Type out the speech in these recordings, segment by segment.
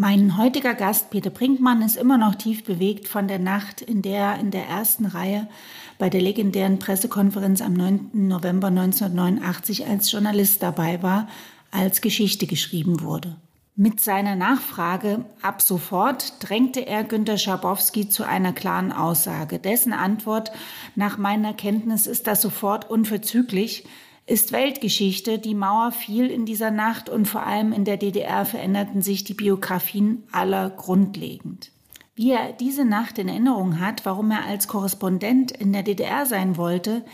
Mein heutiger Gast Peter Brinkmann ist immer noch tief bewegt von der Nacht, in der er in der ersten Reihe bei der legendären Pressekonferenz am 9. November 1989 als Journalist dabei war, als Geschichte geschrieben wurde. Mit seiner Nachfrage ab sofort drängte er Günter Schabowski zu einer klaren Aussage. Dessen Antwort nach meiner Kenntnis ist das sofort unverzüglich, ist Weltgeschichte. Die Mauer fiel in dieser Nacht und vor allem in der DDR veränderten sich die Biografien aller grundlegend. Wie er diese Nacht in Erinnerung hat, warum er als Korrespondent in der DDR sein wollte,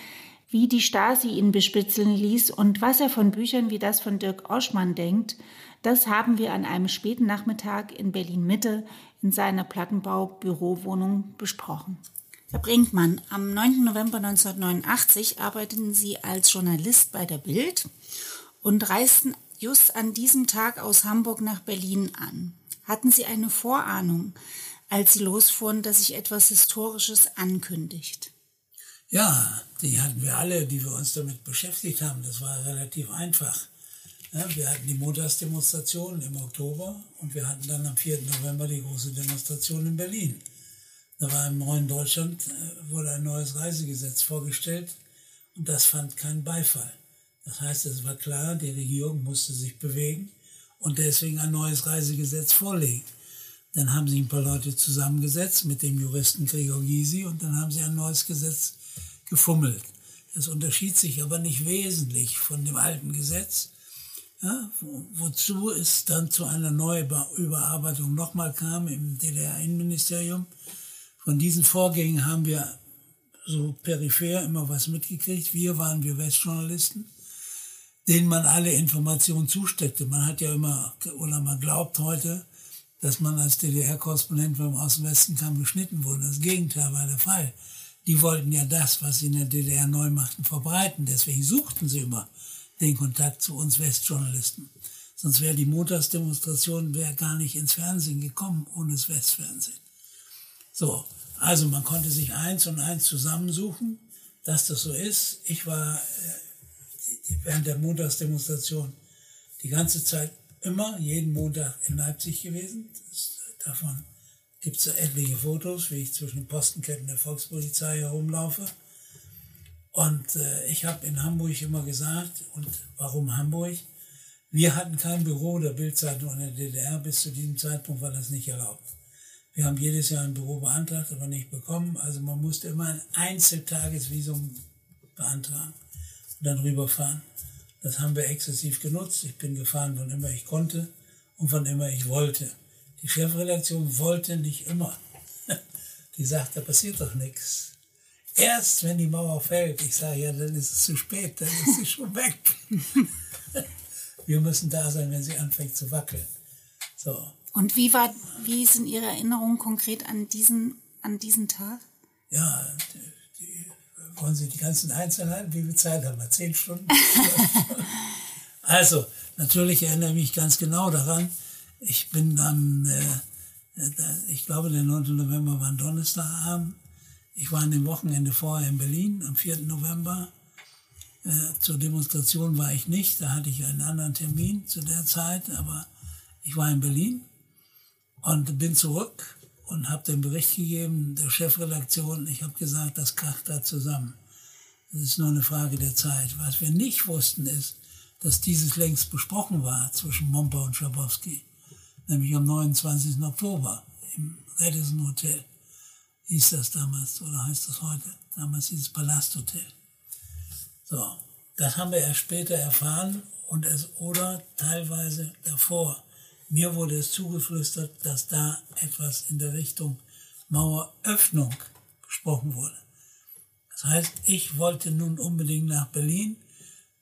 wie die Stasi ihn bespitzeln ließ und was er von Büchern wie das von Dirk Oschmann denkt, das haben wir an einem späten Nachmittag in Berlin Mitte in seiner Plattenbau-Bürowohnung besprochen. Herr Brinkmann, am 9. November 1989 arbeiteten Sie als Journalist bei der Bild und reisten just an diesem Tag aus Hamburg nach Berlin an. Hatten Sie eine Vorahnung, als Sie losfuhren, dass sich etwas Historisches ankündigt? Ja, die hatten wir alle, die wir uns damit beschäftigt haben. Das war relativ einfach. Wir hatten die Montagsdemonstration im Oktober und wir hatten dann am 4. November die große Demonstration in Berlin. Da war im neuen Deutschland, äh, wurde ein neues Reisegesetz vorgestellt und das fand keinen Beifall. Das heißt, es war klar, die Regierung musste sich bewegen und deswegen ein neues Reisegesetz vorlegen. Dann haben sich ein paar Leute zusammengesetzt mit dem Juristen Gregor Gysi und dann haben sie ein neues Gesetz gefummelt. Es unterschied sich aber nicht wesentlich von dem alten Gesetz, ja, wozu es dann zu einer Neuüberarbeitung nochmal kam im DDR-Innenministerium. Von diesen Vorgängen haben wir so peripher immer was mitgekriegt. Wir waren wir Westjournalisten, denen man alle Informationen zusteckte. Man hat ja immer, oder man glaubt heute, dass man als DDR-Korrespondent, wenn man aus dem Westen kam, geschnitten wurde. Das Gegenteil war der Fall. Die wollten ja das, was sie in der DDR neu machten, verbreiten. Deswegen suchten sie immer den Kontakt zu uns Westjournalisten. Sonst wäre die Montagsdemonstration wäre gar nicht ins Fernsehen gekommen ohne das Westfernsehen. So, also man konnte sich eins und eins zusammensuchen, dass das so ist. Ich war äh, während der Montagsdemonstration die ganze Zeit immer, jeden Montag in Leipzig gewesen. Das, davon gibt es etliche Fotos, wie ich zwischen den Postenketten der Volkspolizei herumlaufe. Und äh, ich habe in Hamburg immer gesagt, und warum Hamburg? Wir hatten kein Büro der Bildzeitung in der DDR, bis zu diesem Zeitpunkt war das nicht erlaubt. Wir haben jedes Jahr ein Büro beantragt, aber nicht bekommen. Also man musste immer ein Einzeltagesvisum beantragen und dann rüberfahren. Das haben wir exzessiv genutzt. Ich bin gefahren, wann immer ich konnte und wann immer ich wollte. Die Chefredaktion wollte nicht immer. Die sagt, da passiert doch nichts. Erst wenn die Mauer fällt, ich sage, ja, dann ist es zu spät, dann ist sie schon weg. Wir müssen da sein, wenn sie anfängt zu wackeln. So. Und wie war, wie ist in Ihrer Erinnerung konkret an diesen, an diesen Tag? Ja, die, die, wollen Sie die ganzen Einzelheiten? Wie viel Zeit haben wir? Zehn Stunden? also, natürlich erinnere ich mich ganz genau daran. Ich bin am, äh, ich glaube, der 9. November war ein Donnerstagabend. Ich war an dem Wochenende vorher in Berlin, am 4. November. Äh, zur Demonstration war ich nicht, da hatte ich einen anderen Termin zu der Zeit, aber ich war in Berlin und bin zurück und habe den Bericht gegeben der Chefredaktion. Ich habe gesagt, das kracht da zusammen. Das ist nur eine Frage der Zeit. Was wir nicht wussten, ist, dass dieses längst besprochen war zwischen Momper und Schabowski, nämlich am 29. Oktober im Radisson Hotel. Hieß das damals oder heißt das heute? Damals hieß es Palasthotel. So, das haben wir erst später erfahren und es oder teilweise davor. Mir wurde es zugeflüstert, dass da etwas in der Richtung Maueröffnung gesprochen wurde. Das heißt, ich wollte nun unbedingt nach Berlin,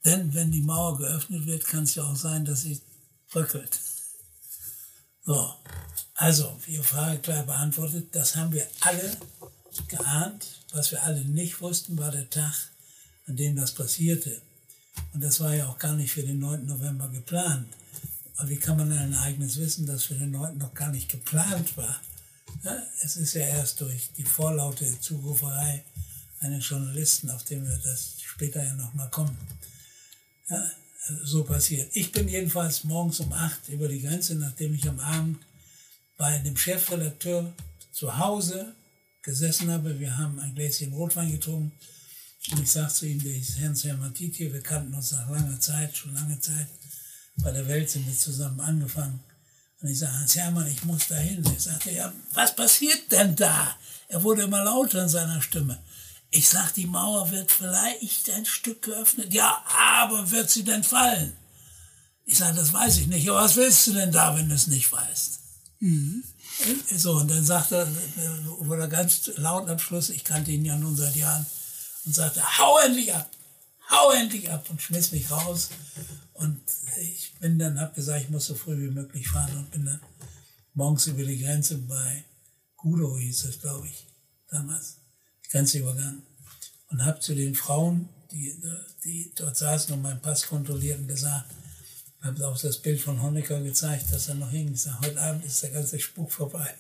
denn wenn die Mauer geöffnet wird, kann es ja auch sein, dass sie bröckelt. So, also, Ihre Frage klar beantwortet, das haben wir alle geahnt. Was wir alle nicht wussten, war der Tag, an dem das passierte. Und das war ja auch gar nicht für den 9. November geplant. Aber wie kann man ein Ereignis wissen, das für den 9. noch gar nicht geplant war? Ja, es ist ja erst durch die vorlaute Zuruferei eines Journalisten, auf den wir das später ja nochmal kommen, ja, also so passiert. Ich bin jedenfalls morgens um acht über die Grenze, nachdem ich am Abend bei dem Chefredakteur zu Hause gesessen habe. Wir haben ein Gläschen Rotwein getrunken. Und ich sagte zu ihm, der ist Hans Hermann Tietje, wir kannten uns nach langer Zeit, schon lange Zeit. Bei der Welt sind wir zusammen angefangen. Und ich sage, Hans Hermann, ich muss da hin. Ich sagte, ja, was passiert denn da? Er wurde immer lauter in seiner Stimme. Ich sag, die Mauer wird vielleicht ein Stück geöffnet. Ja, aber wird sie denn fallen? Ich sage, das weiß ich nicht. Aber was willst du denn da, wenn du es nicht weißt? Mhm. So, und dann sagt er, wurde er ganz laut am Schluss, ich kannte ihn ja nun seit Jahren, und sagte, hau endlich ab, hau endlich ab und schmiss mich raus. Und ich bin dann, hab gesagt, ich muss so früh wie möglich fahren und bin dann morgens über die Grenze bei Gudo hieß es, glaube ich, damals, die Grenze übergangen. Und habe zu den Frauen, die, die dort saßen und meinen Pass kontrollierten, gesagt, habe auch das Bild von Honecker gezeigt, dass er noch hing. Ich sage, heute Abend ist der ganze Spuk vorbei.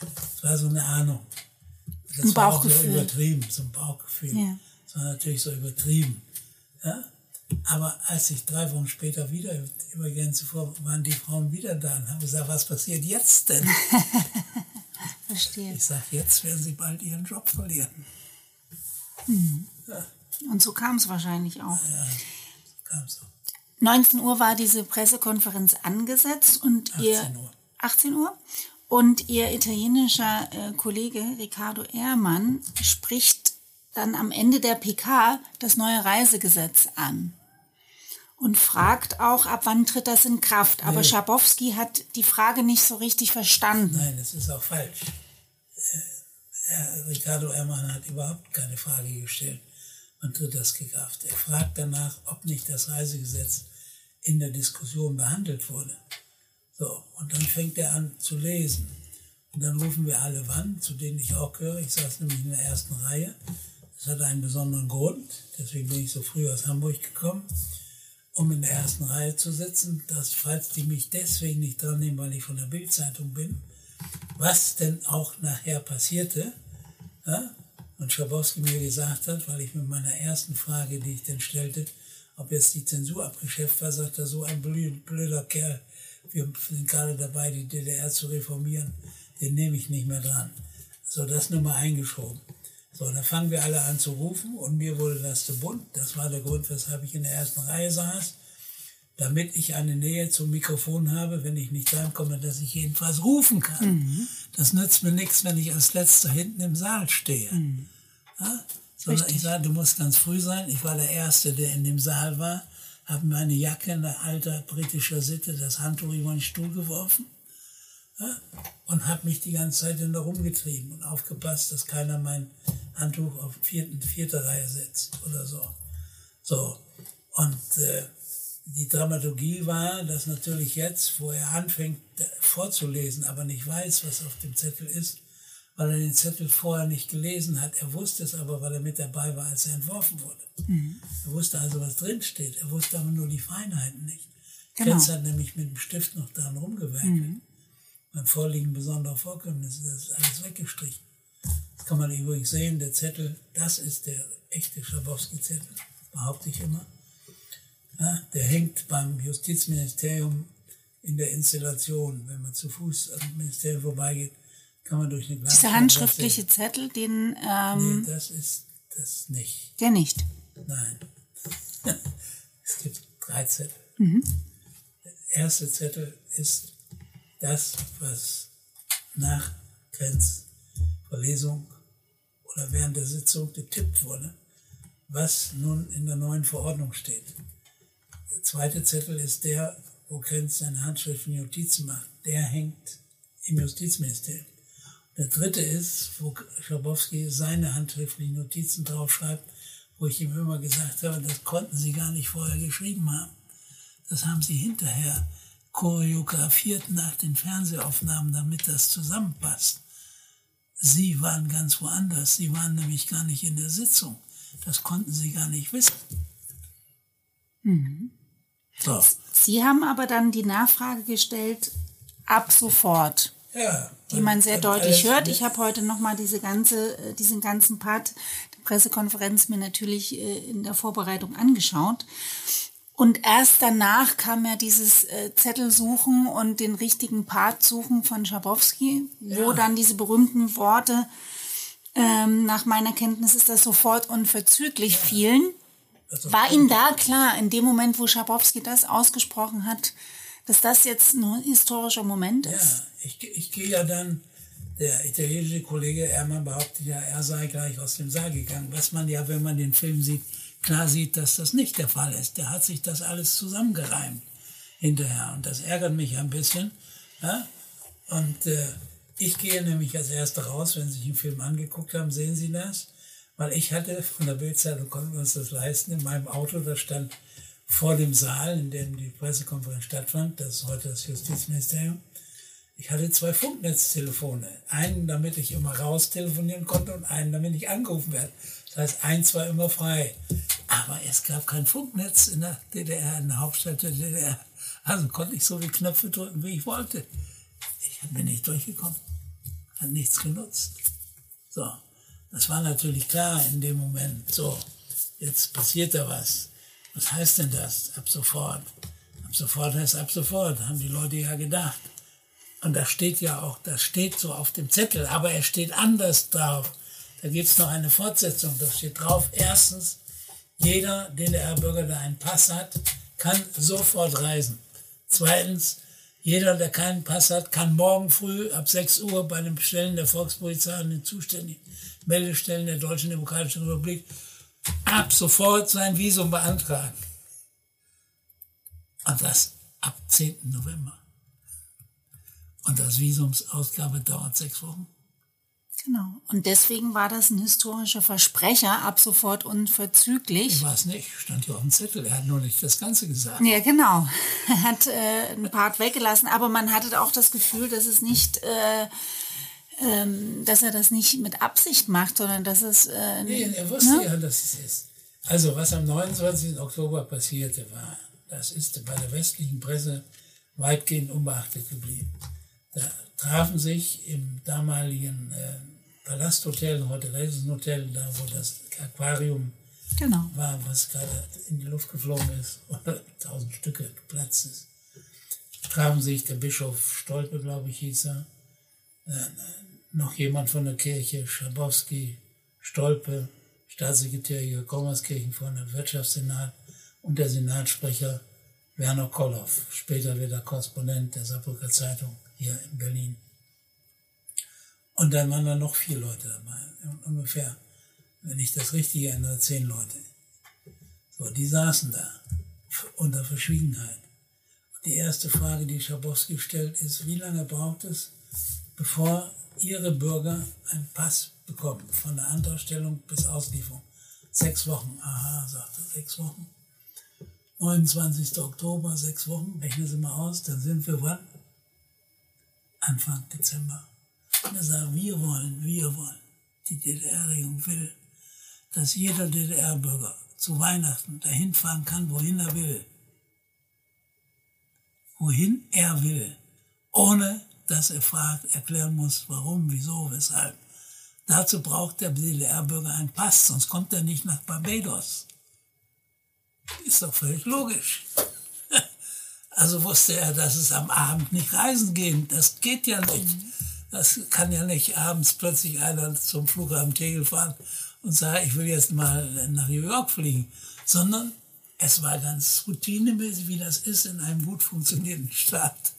Das war so eine Ahnung. Das ein war auch so übertrieben, so ein Bauchgefühl. Ja. Das war natürlich so übertrieben. Ja? Aber als ich drei Wochen später wieder über Grenze vor, waren die Frauen wieder da und haben gesagt, was passiert jetzt denn? Verstehe. Ich sage, jetzt werden sie bald ihren Job verlieren. Mhm. Ja. Und so kam es wahrscheinlich auch. Ja, so kam es auch. 19 Uhr war diese Pressekonferenz angesetzt und 18 ihr Uhr. 18 Uhr und ihr italienischer äh, Kollege Riccardo Ehrmann spricht dann am Ende der PK das neue Reisegesetz an und fragt auch, ab wann tritt das in Kraft. Aber nee. Schabowski hat die Frage nicht so richtig verstanden. Nein, das ist auch falsch. Äh, Riccardo Ehrmann hat überhaupt keine Frage gestellt wann tritt das in Kraft. Er fragt danach, ob nicht das Reisegesetz in der Diskussion behandelt wurde. So, und dann fängt er an zu lesen. Und dann rufen wir alle wann, zu denen ich auch gehöre. Ich saß nämlich in der ersten Reihe. Das hat einen besonderen Grund. Deswegen bin ich so früh aus Hamburg gekommen, um in der ersten Reihe zu sitzen. Dass, falls die mich deswegen nicht dran nehmen, weil ich von der Bildzeitung bin, was denn auch nachher passierte, ja, und Schabowski mir gesagt hat, weil ich mit meiner ersten Frage, die ich dann stellte, ob jetzt die Zensur abgeschäft war, sagt er, so ein blöder Kerl, wir sind gerade dabei, die DDR zu reformieren, den nehme ich nicht mehr dran. So, das nur mal eingeschoben. So, dann fangen wir alle an zu rufen und mir wurde das zu bunt. Das war der Grund, weshalb ich in der ersten Reihe saß, damit ich eine Nähe zum Mikrofon habe, wenn ich nicht reinkomme, dass ich jedenfalls rufen kann. Mhm. Das nützt mir nichts, wenn ich als letzter hinten im Saal stehe. Mhm. Ja? Sondern ich sage, du musst ganz früh sein. Ich war der Erste, der in dem Saal war, habe meine Jacke in der alter britischer Sitte, das Handtuch über den Stuhl geworfen? Und habe mich die ganze Zeit in der rumgetrieben und aufgepasst, dass keiner mein Handtuch auf vierten, vierte Reihe setzt oder so. So. Und äh, die Dramaturgie war, dass natürlich jetzt, wo er anfängt vorzulesen, aber nicht weiß, was auf dem Zettel ist, weil er den Zettel vorher nicht gelesen hat. Er wusste es aber, weil er mit dabei war, als er entworfen wurde. Mhm. Er wusste also, was drinsteht. Er wusste aber nur die Feinheiten nicht. Genau. Krenz hat nämlich mit dem Stift noch daran rumgewerkelt. Mhm. Beim Vorliegen besonderer Vorkommnisse ist das alles weggestrichen. Das kann man übrigens sehen, der Zettel, das ist der echte Schabowski-Zettel, behaupte ich immer. Ja, der hängt beim Justizministerium in der Installation. Wenn man zu Fuß am Ministerium vorbeigeht, kann man durch eine Glasscheibe Dieser handschriftliche Zettel, den... Ähm, nee, das ist das nicht. Der nicht? Nein. es gibt drei Zettel. Mhm. Der erste Zettel ist das, was nach Grenzverlesung oder während der Sitzung getippt wurde, was nun in der neuen Verordnung steht. Der zweite Zettel ist der, wo Grenz seine handschriftlichen Notizen macht. Der hängt im Justizministerium. Der dritte ist, wo Schabowski seine handschriftlichen Notizen draufschreibt, wo ich ihm immer gesagt habe, das konnten Sie gar nicht vorher geschrieben haben. Das haben Sie hinterher choreografiert nach den Fernsehaufnahmen, damit das zusammenpasst. Sie waren ganz woanders. Sie waren nämlich gar nicht in der Sitzung. Das konnten Sie gar nicht wissen. Mhm. So. Sie haben aber dann die Nachfrage gestellt, ab sofort. Ja, die man sehr deutlich hört. Ich habe heute nochmal diese ganze, äh, diesen ganzen Part der Pressekonferenz mir natürlich äh, in der Vorbereitung angeschaut. Und erst danach kam ja dieses äh, Zettelsuchen und den richtigen Part suchen von Schabowski, ja. wo dann diese berühmten Worte, ähm, nach meiner Kenntnis ist das sofort unverzüglich ja. fielen. Also War Ihnen da klar, in dem Moment, wo Schabowski das ausgesprochen hat, dass das jetzt ein historischer Moment ist? Ja, ich, ich gehe ja dann, der italienische Kollege Ermann behauptet ja, er sei gleich aus dem Saal gegangen, was man ja, wenn man den Film sieht, klar sieht, dass das nicht der Fall ist. Der hat sich das alles zusammengereimt hinterher. Und das ärgert mich ein bisschen. Ja? Und äh, ich gehe nämlich als Erster raus, wenn Sie sich den Film angeguckt haben, sehen Sie das. Weil ich hatte von der Bildzeitung, konnten wir uns das leisten, in meinem Auto, da stand vor dem Saal, in dem die Pressekonferenz stattfand, das ist heute das Justizministerium, ich hatte zwei Funknetztelefone. Einen, damit ich immer raus telefonieren konnte und einen, damit ich angerufen werde. Das heißt, eins war immer frei. Aber es gab kein Funknetz in der DDR, in der Hauptstadt der DDR. Also konnte ich so viele Knöpfe drücken, wie ich wollte. Ich bin nicht durchgekommen. Hat nichts genutzt. So. Das war natürlich klar in dem Moment. So. Jetzt passiert da was. Was heißt denn das? Ab sofort. Ab sofort heißt ab sofort, haben die Leute ja gedacht. Und das steht ja auch, das steht so auf dem Zettel, aber er steht anders drauf. Da gibt es noch eine Fortsetzung, da steht drauf, erstens, jeder DDR-Bürger, der einen Pass hat, kann sofort reisen. Zweitens, jeder, der keinen Pass hat, kann morgen früh ab 6 Uhr bei den Stellen der Volkspolizei und den zuständigen Meldestellen der Deutschen Demokratischen Republik ab sofort sein Visum beantragen. Und das ab 10. November. Und das Visumsausgabe dauert sechs Wochen. Genau. Und deswegen war das ein historischer Versprecher, ab sofort unverzüglich. War es nicht, stand ja auf dem Zettel. Er hat nur nicht das Ganze gesagt. Ja, genau. Er hat äh, einen Part weggelassen, aber man hatte auch das Gefühl, dass es nicht, äh, ähm, dass er das nicht mit Absicht macht, sondern dass es. Äh, nee, er wusste ne? ja, dass es ist. Also, was am 29. Oktober passierte, war, das ist bei der westlichen Presse weitgehend unbeachtet geblieben. Da trafen sich im damaligen äh, Palasthotel, heute Hotel, da wo das Aquarium genau. war, was gerade in die Luft geflogen ist oder tausend Stücke geplatzt ist. Trafen sich der Bischof Stolpe, glaube ich, hieß er, äh, noch jemand von der Kirche, Schabowski, Stolpe, Staatssekretär Jörg Kommerskirchen von der Wirtschaftssenat und der Senatssprecher Werner Kolloff, später wieder Korrespondent der Saarbrücker Zeitung hier in Berlin. Und dann waren da noch vier Leute dabei, ungefähr, wenn ich das richtig erinnere, zehn Leute. So, die saßen da unter Verschwiegenheit. Und die erste Frage, die Schabowski stellt, ist, wie lange braucht es, bevor Ihre Bürger einen Pass bekommen, von der Antragstellung bis Auslieferung? Sechs Wochen. Aha, sagte sechs Wochen. 29. Oktober, sechs Wochen, rechnen Sie mal aus, dann sind wir wann? Anfang Dezember. Und er sagt, wir wollen, wir wollen, die DDR-Regierung will, dass jeder DDR-Bürger zu Weihnachten dahin fahren kann, wohin er will. Wohin er will. Ohne dass er fragt, erklären muss, warum, wieso, weshalb. Dazu braucht der DDR-Bürger einen Pass, sonst kommt er nicht nach Barbados. Ist doch völlig logisch. Also wusste er, dass es am Abend nicht reisen geht. Das geht ja nicht. Das kann ja nicht abends plötzlich einer zum Flughafen Tegel fahren und sagen, ich will jetzt mal nach New York fliegen. Sondern es war ganz routinemäßig, wie das ist in einem gut funktionierenden Staat.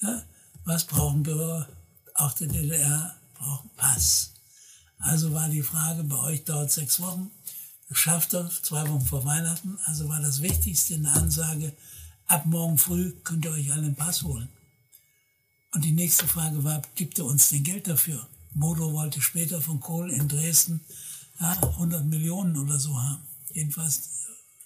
Ja? Was brauchen Bürger? Auch der DDR brauchen Pass. Also war die Frage, bei euch dauert sechs Wochen, schafft er zwei Wochen vor Weihnachten. Also war das Wichtigste in der Ansage, ab morgen früh könnt ihr euch alle einen Pass holen. Und die nächste Frage war, gibt er uns denn Geld dafür? Modo wollte später von Kohl in Dresden ja, 100 Millionen oder so haben. Jedenfalls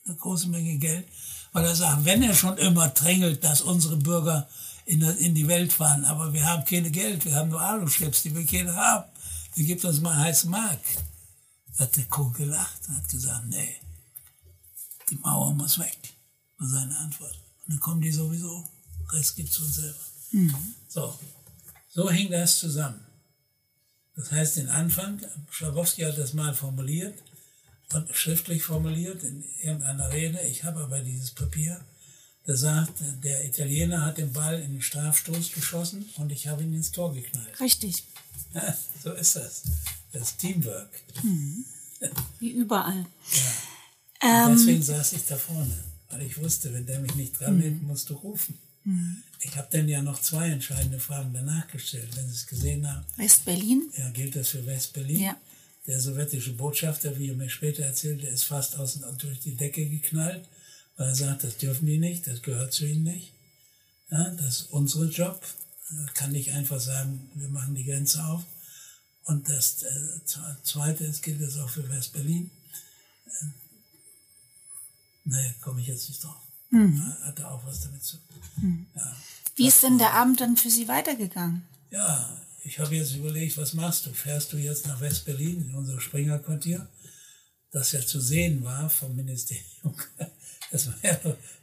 eine große Menge Geld, weil er sagt, wenn er schon immer drängelt, dass unsere Bürger in, in die Welt fahren, aber wir haben keine Geld, wir haben nur Aluschlips, die wir keiner haben, dann gibt uns mal einen heißen Mark. Da hat der Kohl gelacht und hat gesagt, nee, die Mauer muss weg, war seine Antwort. Und dann kommen die sowieso, Rest gibt's von selber. Mhm. So, so hing das zusammen. Das heißt, den Anfang, Schabowski hat das mal formuliert, und schriftlich formuliert in irgendeiner Rede. Ich habe aber dieses Papier, der sagt, der Italiener hat den Ball in den Strafstoß geschossen und ich habe ihn ins Tor geknallt. Richtig. Ja, so ist das. Das Teamwork. Mhm. Wie überall. Ja. Ähm, deswegen saß ich da vorne, weil ich wusste, wenn der mich nicht dran nimmt, musst du rufen. Mhm. Ich habe dann ja noch zwei entscheidende Fragen danach gestellt, wenn Sie es gesehen haben. West-Berlin? Ja, gilt das für West-Berlin? Ja. Der sowjetische Botschafter, wie er mir später erzählte, ist fast außen durch die Decke geknallt, weil er sagt, das dürfen die nicht, das gehört zu ihnen nicht. Ja, das ist unser Job. Er kann nicht einfach sagen, wir machen die Grenze auf. Und das äh, Zweite ist, gilt das auch für West-Berlin. Äh, nee, komme ich jetzt nicht drauf. Mhm. Hatte auch was damit zu tun. Mhm. Ja. Wie ist denn der Abend dann für Sie weitergegangen? Ja, ich habe jetzt überlegt, was machst du? Fährst du jetzt nach West-Berlin in unser Springer-Quartier, das ja zu sehen war vom Ministerium. Das war ja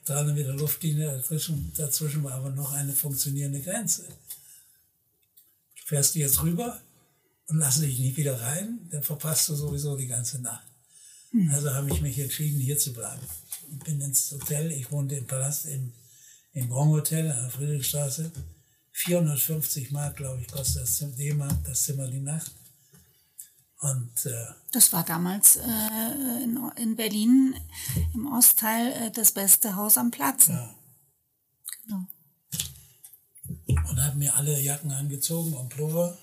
300 Meter Luftlinie, dazwischen, dazwischen war aber noch eine funktionierende Grenze. Fährst du jetzt rüber und lass dich nicht wieder rein, dann verpasst du sowieso die ganze Nacht. Also habe ich mich entschieden, hier zu bleiben. Ich bin ins Hotel, ich wohnte im Palast im, im Hotel an der Friedrichstraße 450 Mark, glaube ich, kostet das D-Mark, das Zimmer die Nacht. Und, äh, das war damals äh, in, in, Berlin im Ostteil äh, das beste Haus am Platz. Ja. Genau. Und habe mir alle Jacken angezogen und Pullover,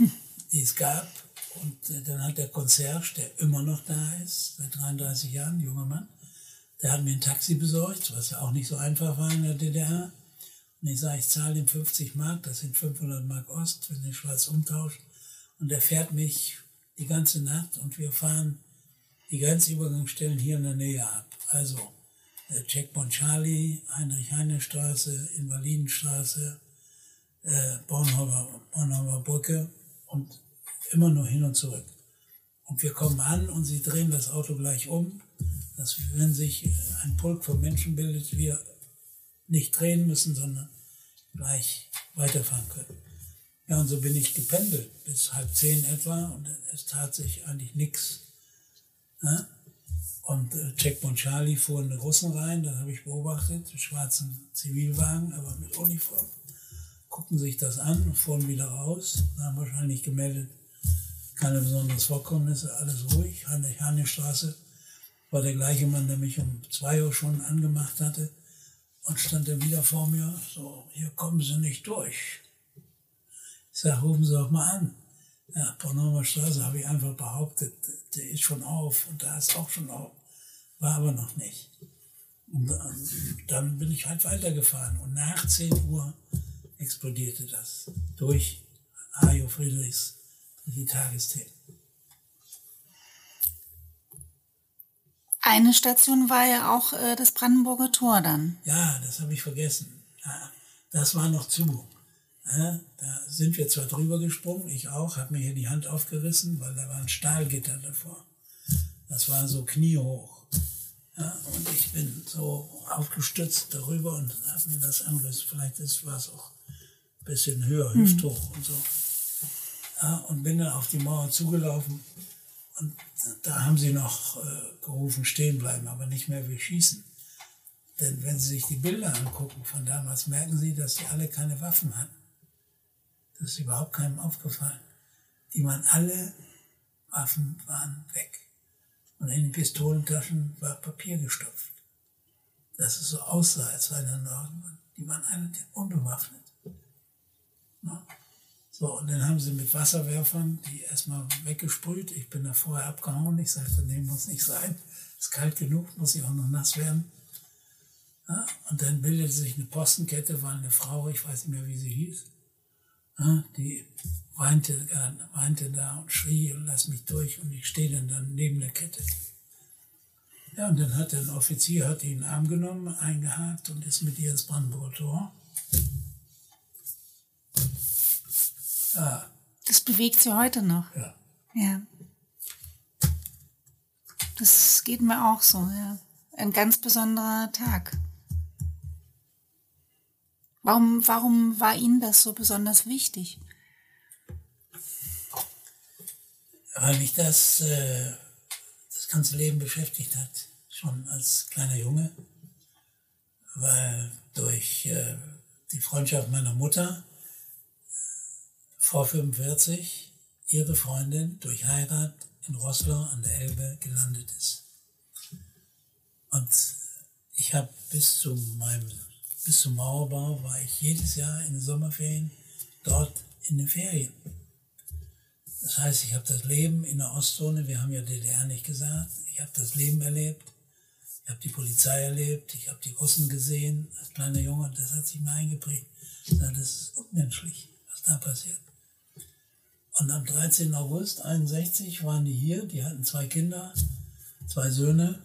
die es gab. Und äh, dann hat der Concierge, der immer noch da ist, seit 33 Jahren, junger Mann, der hat mir ein Taxi besorgt, was ja auch nicht so einfach war in der DDR. Und ich sage, ich zahle ihm 50 Mark, das sind 500 Mark Ost, wenn ich Schwarz umtauscht. Und er fährt mich die ganze Nacht und wir fahren die Grenzübergangsstellen hier in der Nähe ab. Also äh, Checkpoint Charlie, Heinrich-Heine-Straße, Invalidenstraße, äh, Bornholmer, Bornholmer Brücke und immer nur hin und zurück. Und wir kommen an und sie drehen das Auto gleich um, dass wenn sich ein Pulk von Menschen bildet, wir nicht drehen müssen, sondern gleich weiterfahren können. Ja, und so bin ich gependelt bis halb zehn etwa und es tat sich eigentlich nichts. Ja? Und äh, Charlie fuhren die Russen rein, das habe ich beobachtet, schwarzen Zivilwagen, aber mit Uniform. Guckten sich das an fuhren wieder raus, haben wahrscheinlich gemeldet, keine besonderen Vorkommnisse, alles ruhig. Heinrich-Heine-Straße war der gleiche Mann, der mich um zwei Uhr schon angemacht hatte und stand er wieder vor mir, so, hier kommen Sie nicht durch. Ich sage, rufen Sie doch mal an. Ja, Bornholmer Straße habe ich einfach behauptet, der ist schon auf und da ist auch schon auf. War aber noch nicht. Und dann bin ich halt weitergefahren und nach 10 Uhr explodierte das durch Ajo Friedrichs, die Tagesthemen. Eine Station war ja auch äh, das Brandenburger Tor dann. Ja, das habe ich vergessen. Ja, das war noch zu. Ja, da sind wir zwar drüber gesprungen, ich auch, habe mir hier die Hand aufgerissen, weil da war ein Stahlgitter davor. Das war so kniehoch. Ja, und ich bin so aufgestützt darüber und habe mir das angerissen. Vielleicht war es auch ein bisschen höher, mhm. hüfthoch und so. Ja, und bin dann auf die Mauer zugelaufen und da haben sie noch äh, gerufen, stehen bleiben, aber nicht mehr wir schießen. Denn wenn Sie sich die Bilder angucken von damals, merken Sie, dass die alle keine Waffen hatten. Das ist überhaupt keinem aufgefallen. Die waren alle, Waffen waren weg. Und in den Pistolentaschen war Papier gestopft. Dass es so aussah, als sei der Norden. Die waren alle unbewaffnet. So, und dann haben sie mit Wasserwerfern die erstmal weggesprüht. Ich bin da vorher abgehauen. Ich sagte, nee, muss nicht sein. Ist kalt genug, muss ich auch noch nass werden. Ja, und dann bildete sich eine Postenkette, war eine Frau, ich weiß nicht mehr, wie sie hieß. Ja, die weinte, weinte da und schrie lass mich durch und ich stehe dann, dann neben der Kette. Ja, und dann hat ein Offizier hat ihn in den Arm genommen, eingehakt und ist mit ihr ins Brandenburger Tor. Ja. Das bewegt sie heute noch. Ja. Ja. Das geht mir auch so, ja. Ein ganz besonderer Tag. Warum, warum war Ihnen das so besonders wichtig? Weil mich das, äh, das das ganze Leben beschäftigt hat, schon als kleiner Junge, weil durch äh, die Freundschaft meiner Mutter vor 45 ihre Freundin durch Heirat in Rosslau an der Elbe gelandet ist. Und ich habe bis zu meinem bis zum Mauerbau war ich jedes Jahr in den Sommerferien dort in den Ferien. Das heißt, ich habe das Leben in der Ostzone, wir haben ja DDR nicht gesagt, ich habe das Leben erlebt, ich habe die Polizei erlebt, ich habe die Russen gesehen als kleiner Junge, das hat sich mir eingeprägt. Das ist unmenschlich, was da passiert. Und am 13. August 61 waren die hier, die hatten zwei Kinder, zwei Söhne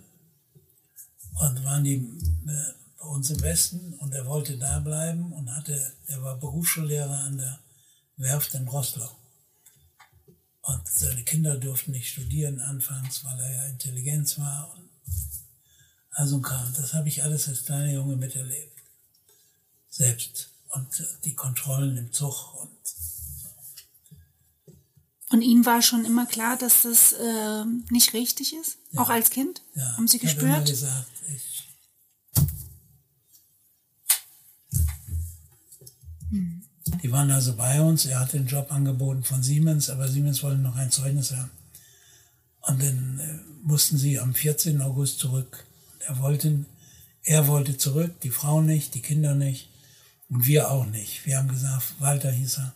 und waren die äh, bei uns im Westen und er wollte da bleiben und hatte, er war Berufsschullehrer an der Werft in Rostock. Und seine Kinder durften nicht studieren anfangs, weil er ja Intelligenz war. Und also kam. Das habe ich alles als kleiner Junge miterlebt. Selbst. Und die Kontrollen im Zug und und ihm war schon immer klar, dass das äh, nicht richtig ist? Ja. Auch als Kind? Ja. Haben Sie gespürt? Ich habe immer gesagt, ich hm. Die waren also bei uns. Er hat den Job angeboten von Siemens, aber Siemens wollte noch ein Zeugnis haben. Und dann äh, mussten sie am 14. August zurück. Er wollte, er wollte zurück, die Frau nicht, die Kinder nicht und wir auch nicht. Wir haben gesagt, Walter hieß er,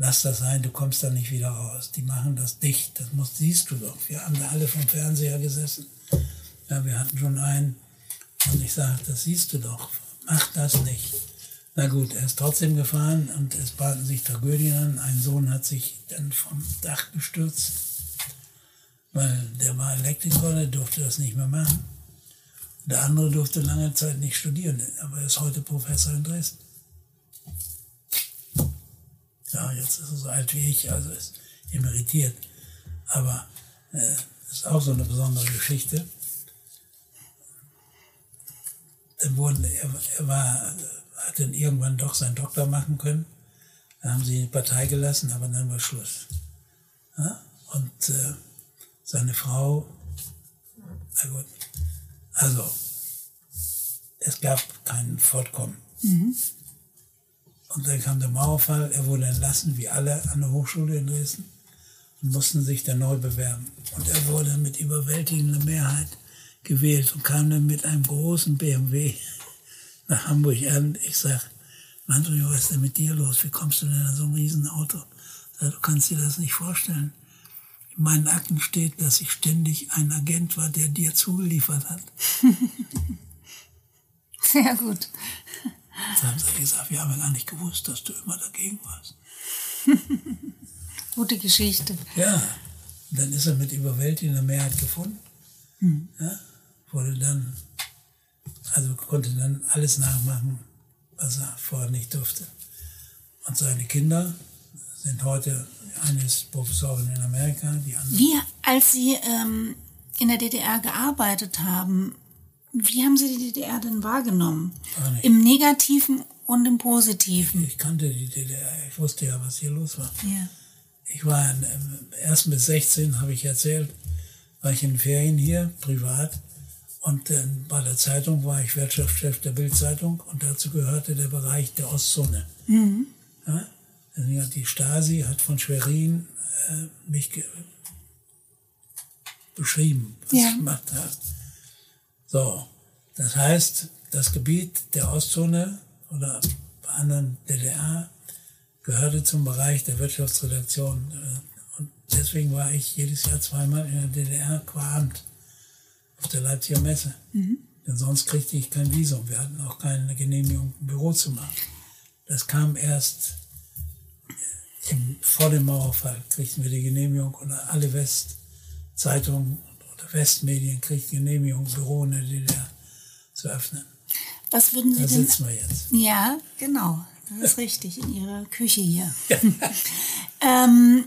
lass das sein, du kommst da nicht wieder raus. Die machen das dicht, das muss, siehst du doch. Wir haben da alle vom Fernseher gesessen. Ja, wir hatten schon einen. Und ich sage, das siehst du doch, mach das nicht. Na gut, er ist trotzdem gefahren und es baten sich Tragödien an. Ein Sohn hat sich dann vom Dach gestürzt, weil der war Elektriker, der durfte das nicht mehr machen. Der andere durfte lange Zeit nicht studieren, aber er ist heute Professor in Dresden. Ja, jetzt ist er so alt wie ich, also ist emeritiert. Aber äh, ist auch so eine besondere Geschichte. Dann wurden, er, er war, hat dann irgendwann doch seinen Doktor machen können. Dann haben sie die Partei gelassen, aber dann war Schluss. Ja? Und äh, seine Frau, na gut, also es gab kein Fortkommen. Mhm. Und dann kam der Mauerfall, er wurde entlassen, wie alle an der Hochschule in Dresden, und mussten sich dann neu bewerben. Und er wurde mit überwältigender Mehrheit gewählt und kam dann mit einem großen BMW nach Hamburg an. Ich sag, Antonio, was ist denn mit dir los? Wie kommst du denn an so ein Riesenauto? Sag, du kannst dir das nicht vorstellen. In meinen Akten steht, dass ich ständig ein Agent war, der dir zugeliefert hat. Sehr gut. Dann haben sie gesagt, wir haben ja gar nicht gewusst, dass du immer dagegen warst. Gute Geschichte. Ja, dann ist er mit überwältigender Mehrheit gefunden. Hm. Ja, wurde dann, also konnte dann alles nachmachen, was er vorher nicht durfte. Und seine Kinder sind heute, eine ist Professorin in Amerika, die andere. Wie, als Sie ähm, in der DDR gearbeitet haben, wie haben Sie die DDR denn wahrgenommen? Im Negativen und im Positiven? Ich kannte die DDR, ich wusste ja, was hier los war. Ja. Ich war in, erst mit 16, habe ich erzählt, war ich in Ferien hier, privat. Und dann bei der Zeitung war ich Wirtschaftschef der Bildzeitung und dazu gehörte der Bereich der Ostzone. Mhm. Ja, die Stasi hat von Schwerin äh, mich beschrieben, was ja. ich gemacht habe. So, das heißt, das Gebiet der Ostzone oder bei anderen DDR gehörte zum Bereich der Wirtschaftsredaktion. Und deswegen war ich jedes Jahr zweimal in der DDR qua Amt auf der Leipziger Messe. Mhm. Denn sonst kriegte ich kein Visum. Wir hatten auch keine Genehmigung, ein Büro zu machen. Das kam erst im, vor dem Mauerfall, kriegten wir die Genehmigung und alle Westzeitungen Westmedien kriegt Genehmigung, Büro in der DDR zu öffnen. Was würden Sie da denn? sitzen wir jetzt. Ja, genau. Das ist richtig, in Ihrer Küche hier. Ja. ähm,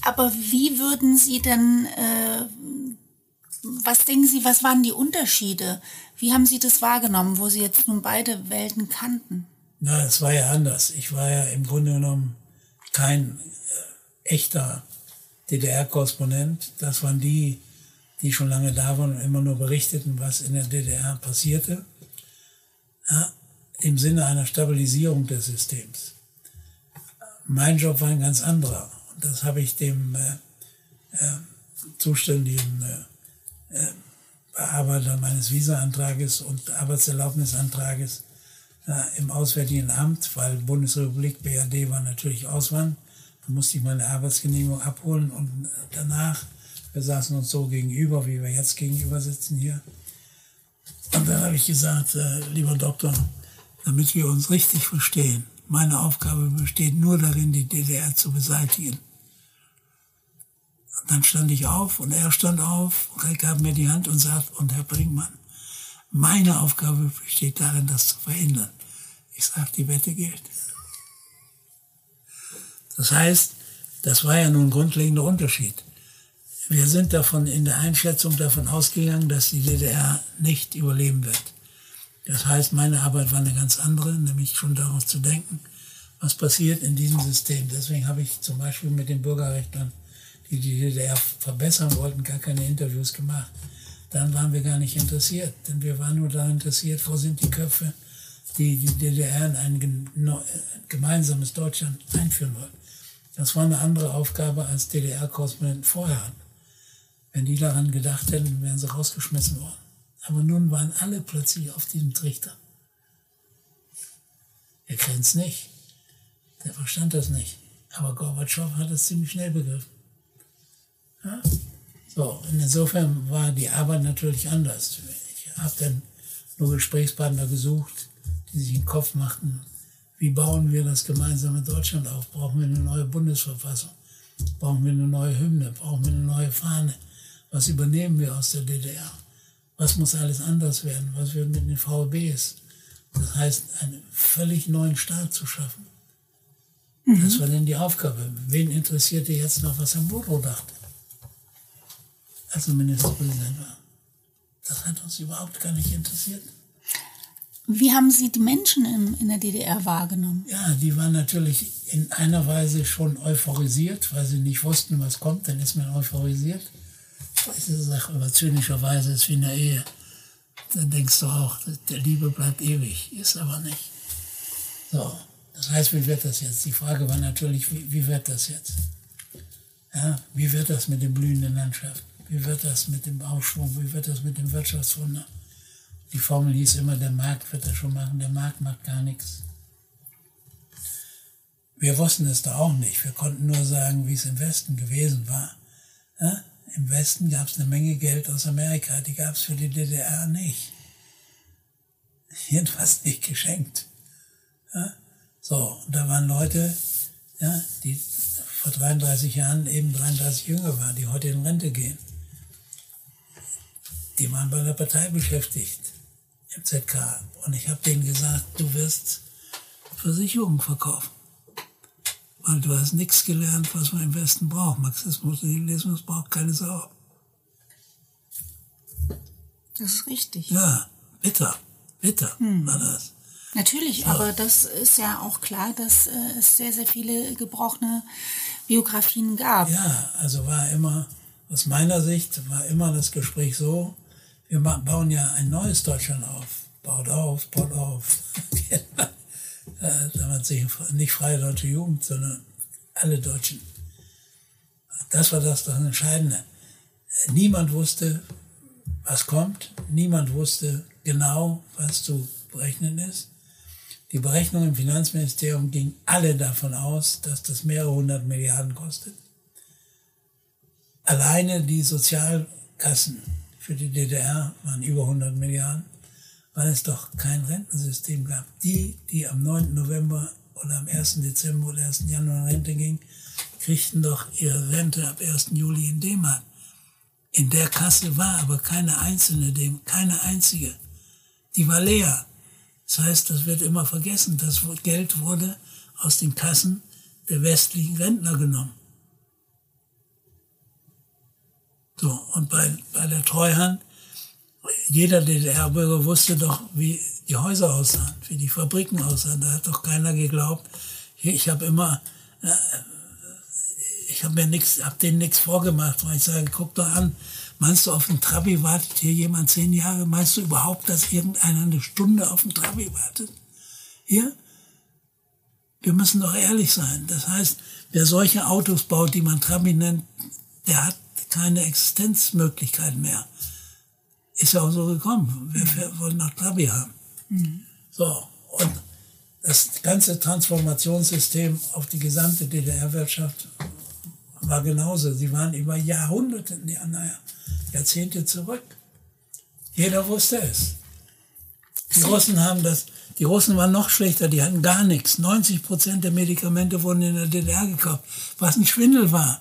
aber wie würden Sie denn, äh, was denken Sie, was waren die Unterschiede? Wie haben Sie das wahrgenommen, wo Sie jetzt nun beide Welten kannten? Na, es war ja anders. Ich war ja im Grunde genommen kein äh, echter DDR-Korrespondent. Das waren die, die schon lange da waren und immer nur berichteten, was in der DDR passierte, ja, im Sinne einer Stabilisierung des Systems. Mein Job war ein ganz anderer. Und das habe ich dem äh, äh, zuständigen äh, äh Bearbeiter meines Visa-Antrages und Arbeitserlaubnisantrages äh, im Auswärtigen Amt, weil Bundesrepublik BRD war natürlich Auswand. Da musste ich meine Arbeitsgenehmigung abholen und danach, wir saßen uns so gegenüber, wie wir jetzt gegenüber sitzen hier. Und dann habe ich gesagt, äh, lieber Doktor, damit wir uns richtig verstehen, meine Aufgabe besteht nur darin, die DDR zu beseitigen. Und dann stand ich auf und er stand auf, und gab mir die Hand und sagt, und Herr Brinkmann, meine Aufgabe besteht darin, das zu verhindern. Ich sage, die Wette gilt. Das heißt, das war ja nun ein grundlegender Unterschied. Wir sind davon in der Einschätzung davon ausgegangen, dass die DDR nicht überleben wird. Das heißt, meine Arbeit war eine ganz andere, nämlich schon darauf zu denken, was passiert in diesem System. Deswegen habe ich zum Beispiel mit den Bürgerrechtlern, die die DDR verbessern wollten, gar keine Interviews gemacht dann waren wir gar nicht interessiert. Denn wir waren nur daran interessiert, wo sind die Köpfe, die die DDR in ein gemeinsames Deutschland einführen wollen. Das war eine andere Aufgabe, als DDR-Korrespondenten vorher hatten. Wenn die daran gedacht hätten, wären sie rausgeschmissen worden. Aber nun waren alle plötzlich auf diesem Trichter. Er kennt es nicht. Der verstand das nicht. Aber Gorbatschow hat es ziemlich schnell begriffen. Ja? So, insofern war die Arbeit natürlich anders. Ich habe dann nur Gesprächspartner gesucht, die sich den Kopf machten, wie bauen wir das gemeinsame Deutschland auf? Brauchen wir eine neue Bundesverfassung? Brauchen wir eine neue Hymne? Brauchen wir eine neue Fahne? Was übernehmen wir aus der DDR? Was muss alles anders werden? Was wird mit den VBs? Das heißt, einen völlig neuen Staat zu schaffen. Mhm. Das war denn die Aufgabe. Wen interessierte jetzt noch, was Herr Bodo dachte? als er Ministerpräsident war. Das hat uns überhaupt gar nicht interessiert. Wie haben Sie die Menschen in, in der DDR wahrgenommen? Ja, die waren natürlich in einer Weise schon euphorisiert, weil sie nicht wussten, was kommt. Dann ist man euphorisiert. Diese Sache aber zynischerweise ist wie in der Ehe. Dann denkst du auch, der Liebe bleibt ewig. Ist aber nicht. So, das heißt, wie wird das jetzt? Die Frage war natürlich, wie, wie wird das jetzt? Ja, wie wird das mit den blühenden Landschaften? Wie wird das mit dem Aufschwung? Wie wird das mit dem Wirtschaftswunder? Die Formel hieß immer, der Markt wird das schon machen, der Markt macht gar nichts. Wir wussten es da auch nicht. Wir konnten nur sagen, wie es im Westen gewesen war. Ja? Im Westen gab es eine Menge Geld aus Amerika, die gab es für die DDR nicht. Jedenfalls nicht geschenkt. Ja? So, und da waren Leute, ja, die vor 33 Jahren eben 33 jünger waren, die heute in Rente gehen die waren bei der Partei beschäftigt im ZK. Und ich habe denen gesagt, du wirst Versicherungen verkaufen. Weil du hast nichts gelernt, was man im Westen braucht. Marxismus, Leninismus braucht keine Sau. Das ist richtig. Ja, bitter, bitter hm. war das. Natürlich, ja. aber das ist ja auch klar, dass äh, es sehr, sehr viele gebrochene Biografien gab. Ja, also war immer, aus meiner Sicht, war immer das Gespräch so, wir bauen ja ein neues Deutschland auf. Baut auf, baut auf. da man sich nicht freie deutsche Jugend, sondern alle Deutschen. Das war das, das Entscheidende. Niemand wusste, was kommt. Niemand wusste genau, was zu berechnen ist. Die Berechnungen im Finanzministerium gingen alle davon aus, dass das mehrere hundert Milliarden kostet. Alleine die Sozialkassen für die DDR waren über 100 Milliarden, weil es doch kein Rentensystem gab. Die, die am 9. November oder am 1. Dezember oder 1. Januar in Rente gingen, kriegten doch ihre Rente ab 1. Juli in D-Mark. In der Kasse war aber keine einzelne D keine einzige. Die war leer. Das heißt, das wird immer vergessen. Das Geld wurde aus den Kassen der westlichen Rentner genommen. So, und bei, bei der Treuhand, jeder DDR-Bürger wusste doch, wie die Häuser aussahen, wie die Fabriken aussahen. Da hat doch keiner geglaubt. Ich habe immer, äh, ich habe mir nichts, habe denen nichts vorgemacht, weil ich sage, guck doch an, Meinst du, auf den Trabi wartet hier jemand zehn Jahre? Meinst du überhaupt, dass irgendeiner eine Stunde auf den Trabi wartet? Hier? Wir müssen doch ehrlich sein. Das heißt, wer solche Autos baut, die man Trabi nennt, der hat keine Existenzmöglichkeiten mehr. Ist ja auch so gekommen. Wir wollen noch Trabi haben. Mhm. So, und das ganze Transformationssystem auf die gesamte DDR-Wirtschaft war genauso. Sie waren über Jahrhunderte, naja, Jahrzehnte zurück. Jeder wusste es. Die Russen haben das, die Russen waren noch schlechter, die hatten gar nichts. 90 Prozent der Medikamente wurden in der DDR gekauft, was ein Schwindel war.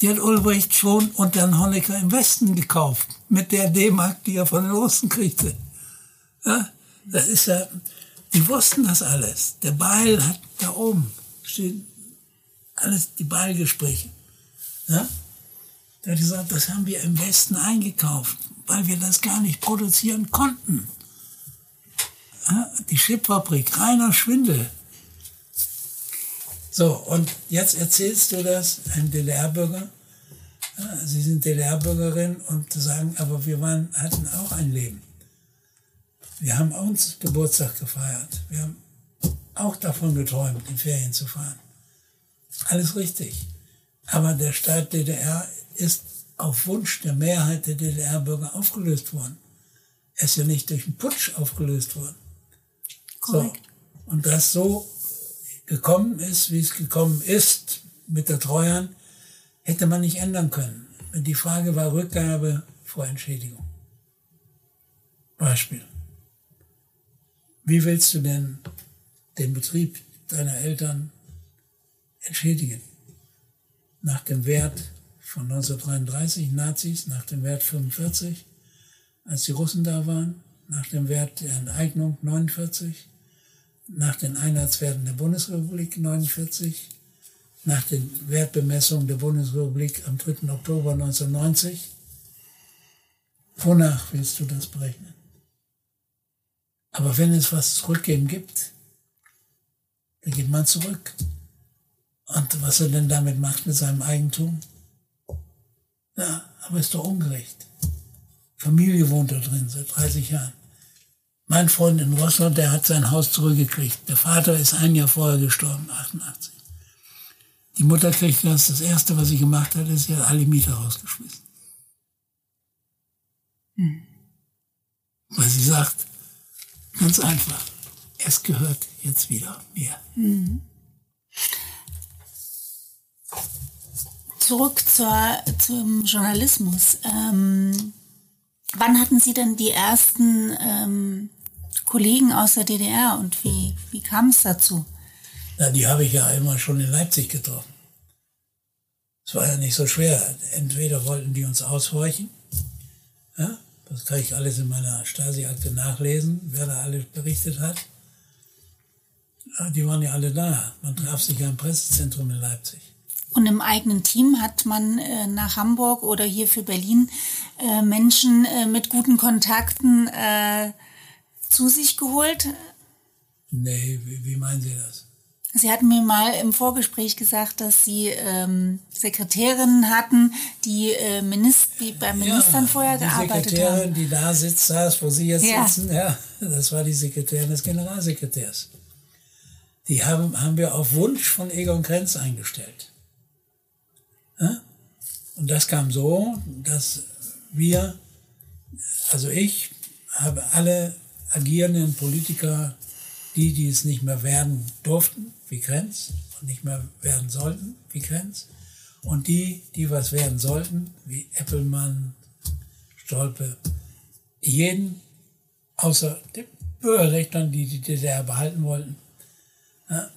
Die hat Ulbricht schon und dann Honecker im Westen gekauft, mit der D-Mark, die er von den Russen kriegte. Ja, das ist ja, die wussten das alles. Der Beil hat da oben steht alles die Beilgespräche. Ja? Der hat gesagt, das haben wir im Westen eingekauft, weil wir das gar nicht produzieren konnten. Ja? Die Chipfabrik, reiner Schwindel. So, und jetzt erzählst du das einem DDR-Bürger. Ja, Sie sind DDR-Bürgerin und sagen, aber wir waren, hatten auch ein Leben. Wir haben uns Geburtstag gefeiert. Wir haben auch davon geträumt, in Ferien zu fahren. Alles richtig. Aber der Staat DDR ist auf Wunsch der Mehrheit der DDR-Bürger aufgelöst worden. Er ist ja nicht durch einen Putsch aufgelöst worden. Korrekt. So. Und das so gekommen ist, wie es gekommen ist mit der Treuhand, hätte man nicht ändern können. Die Frage war Rückgabe vor Entschädigung. Beispiel. Wie willst du denn den Betrieb deiner Eltern entschädigen? Nach dem Wert von 1933 Nazis, nach dem Wert 45, als die Russen da waren, nach dem Wert der Enteignung 49, nach den Einheitswerten der Bundesrepublik 49, nach den Wertbemessungen der Bundesrepublik am 3. Oktober 1990. Wonach willst du das berechnen? Aber wenn es was zurückgeben gibt, dann geht man zurück. Und was er denn damit macht mit seinem Eigentum? Ja, aber ist doch ungerecht. Familie wohnt da drin seit 30 Jahren. Mein Freund in Russland, der hat sein Haus zurückgekriegt. Der Vater ist ein Jahr vorher gestorben, 88. Die Mutter kriegt das. Das Erste, was sie gemacht hat, ist, sie hat alle Mieter rausgeschmissen. Hm. Weil sie sagt, Ganz einfach. Es gehört jetzt wieder mir. Mhm. Zurück zur, zum Journalismus. Ähm, wann hatten Sie denn die ersten ähm, Kollegen aus der DDR und wie, wie kam es dazu? Na, die habe ich ja immer schon in Leipzig getroffen. Es war ja nicht so schwer. Entweder wollten die uns aushorchen, ja, das kann ich alles in meiner Stasi-Akte nachlesen, wer da alles berichtet hat. Die waren ja alle da. Man traf sich ja im Pressezentrum in Leipzig. Und im eigenen Team hat man äh, nach Hamburg oder hier für Berlin äh, Menschen äh, mit guten Kontakten äh, zu sich geholt? Nee, wie, wie meinen Sie das? Sie hatten mir mal im Vorgespräch gesagt, dass Sie ähm, Sekretärinnen hatten, die, äh, Minister, die bei Ministern ja, vorher gearbeitet haben. Die Sekretärin, die da sitzt, saß, wo Sie jetzt ja. sitzen, ja, das war die Sekretärin des Generalsekretärs. Die haben, haben wir auf Wunsch von Egon Krenz eingestellt. Ja? Und das kam so, dass wir, also ich, habe alle agierenden Politiker die, die es nicht mehr werden durften, wie Krenz, und nicht mehr werden sollten, wie Krenz, und die, die was werden sollten, wie Eppelmann, Stolpe, jeden, außer den Bürgerrechtlern, die die DDR behalten wollten, ja,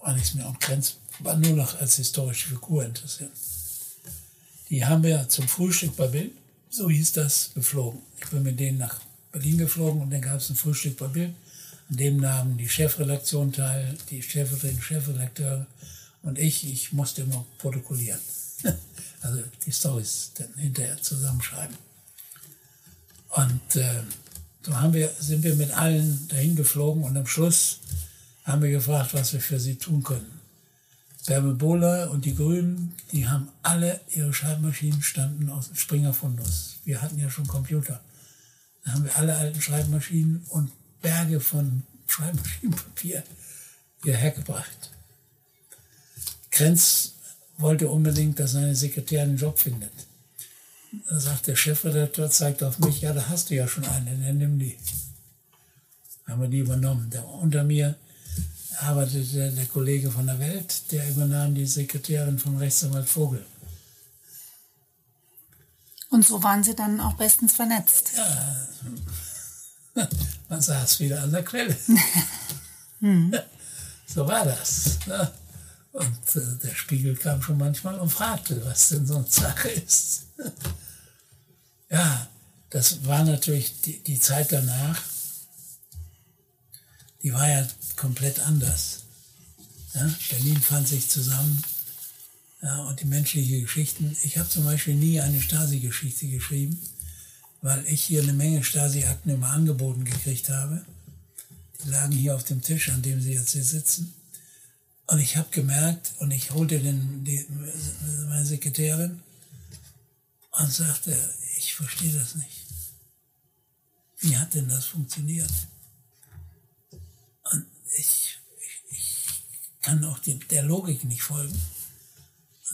war nichts mehr. Und Krenz war nur noch als historische Figur interessiert. Die haben wir zum Frühstück bei Bild, so hieß das, geflogen. Ich bin mit denen nach Berlin geflogen und dann gab es ein Frühstück bei Bild. An dem nahmen die Chefredaktion teil, die Chefredakteure, Chefredakteur und ich. Ich musste immer protokollieren. also die Stories dann hinterher zusammenschreiben. Und äh, so haben wir, sind wir mit allen dahin geflogen und am Schluss haben wir gefragt, was wir für sie tun können. Bärbel Bohler und die Grünen, die haben alle ihre Schreibmaschinen standen aus Springer Fundus. Wir hatten ja schon Computer. Da haben wir alle alten Schreibmaschinen und Berge von Schreibmaschinenpapier hierher gebracht. Krenz wollte unbedingt, dass seine Sekretärin einen Job findet. Da sagt der Chefredakteur, zeigt auf mich, ja, da hast du ja schon einen, dann nimm die. Haben wir die übernommen. Der, unter mir arbeitete der Kollege von der Welt, der übernahm die Sekretärin von Rechtsanwalt Vogel. Und so waren Sie dann auch bestens vernetzt. Ja, man saß wieder an der Quelle. So war das. Ne? Und äh, der Spiegel kam schon manchmal und fragte, was denn so eine Sache ist. ja, das war natürlich die, die Zeit danach, die war ja komplett anders. Ja? Berlin fand sich zusammen ja, und die menschliche Geschichten. Ich habe zum Beispiel nie eine Stasi-Geschichte geschrieben, weil ich hier eine Menge Stasi-Akten immer angeboten gekriegt habe. Die lagen hier auf dem Tisch, an dem sie jetzt hier sitzen. Und ich habe gemerkt, und ich holte den, die, meine Sekretärin und sagte, ich verstehe das nicht. Wie hat denn das funktioniert? Und ich, ich, ich kann auch die, der Logik nicht folgen.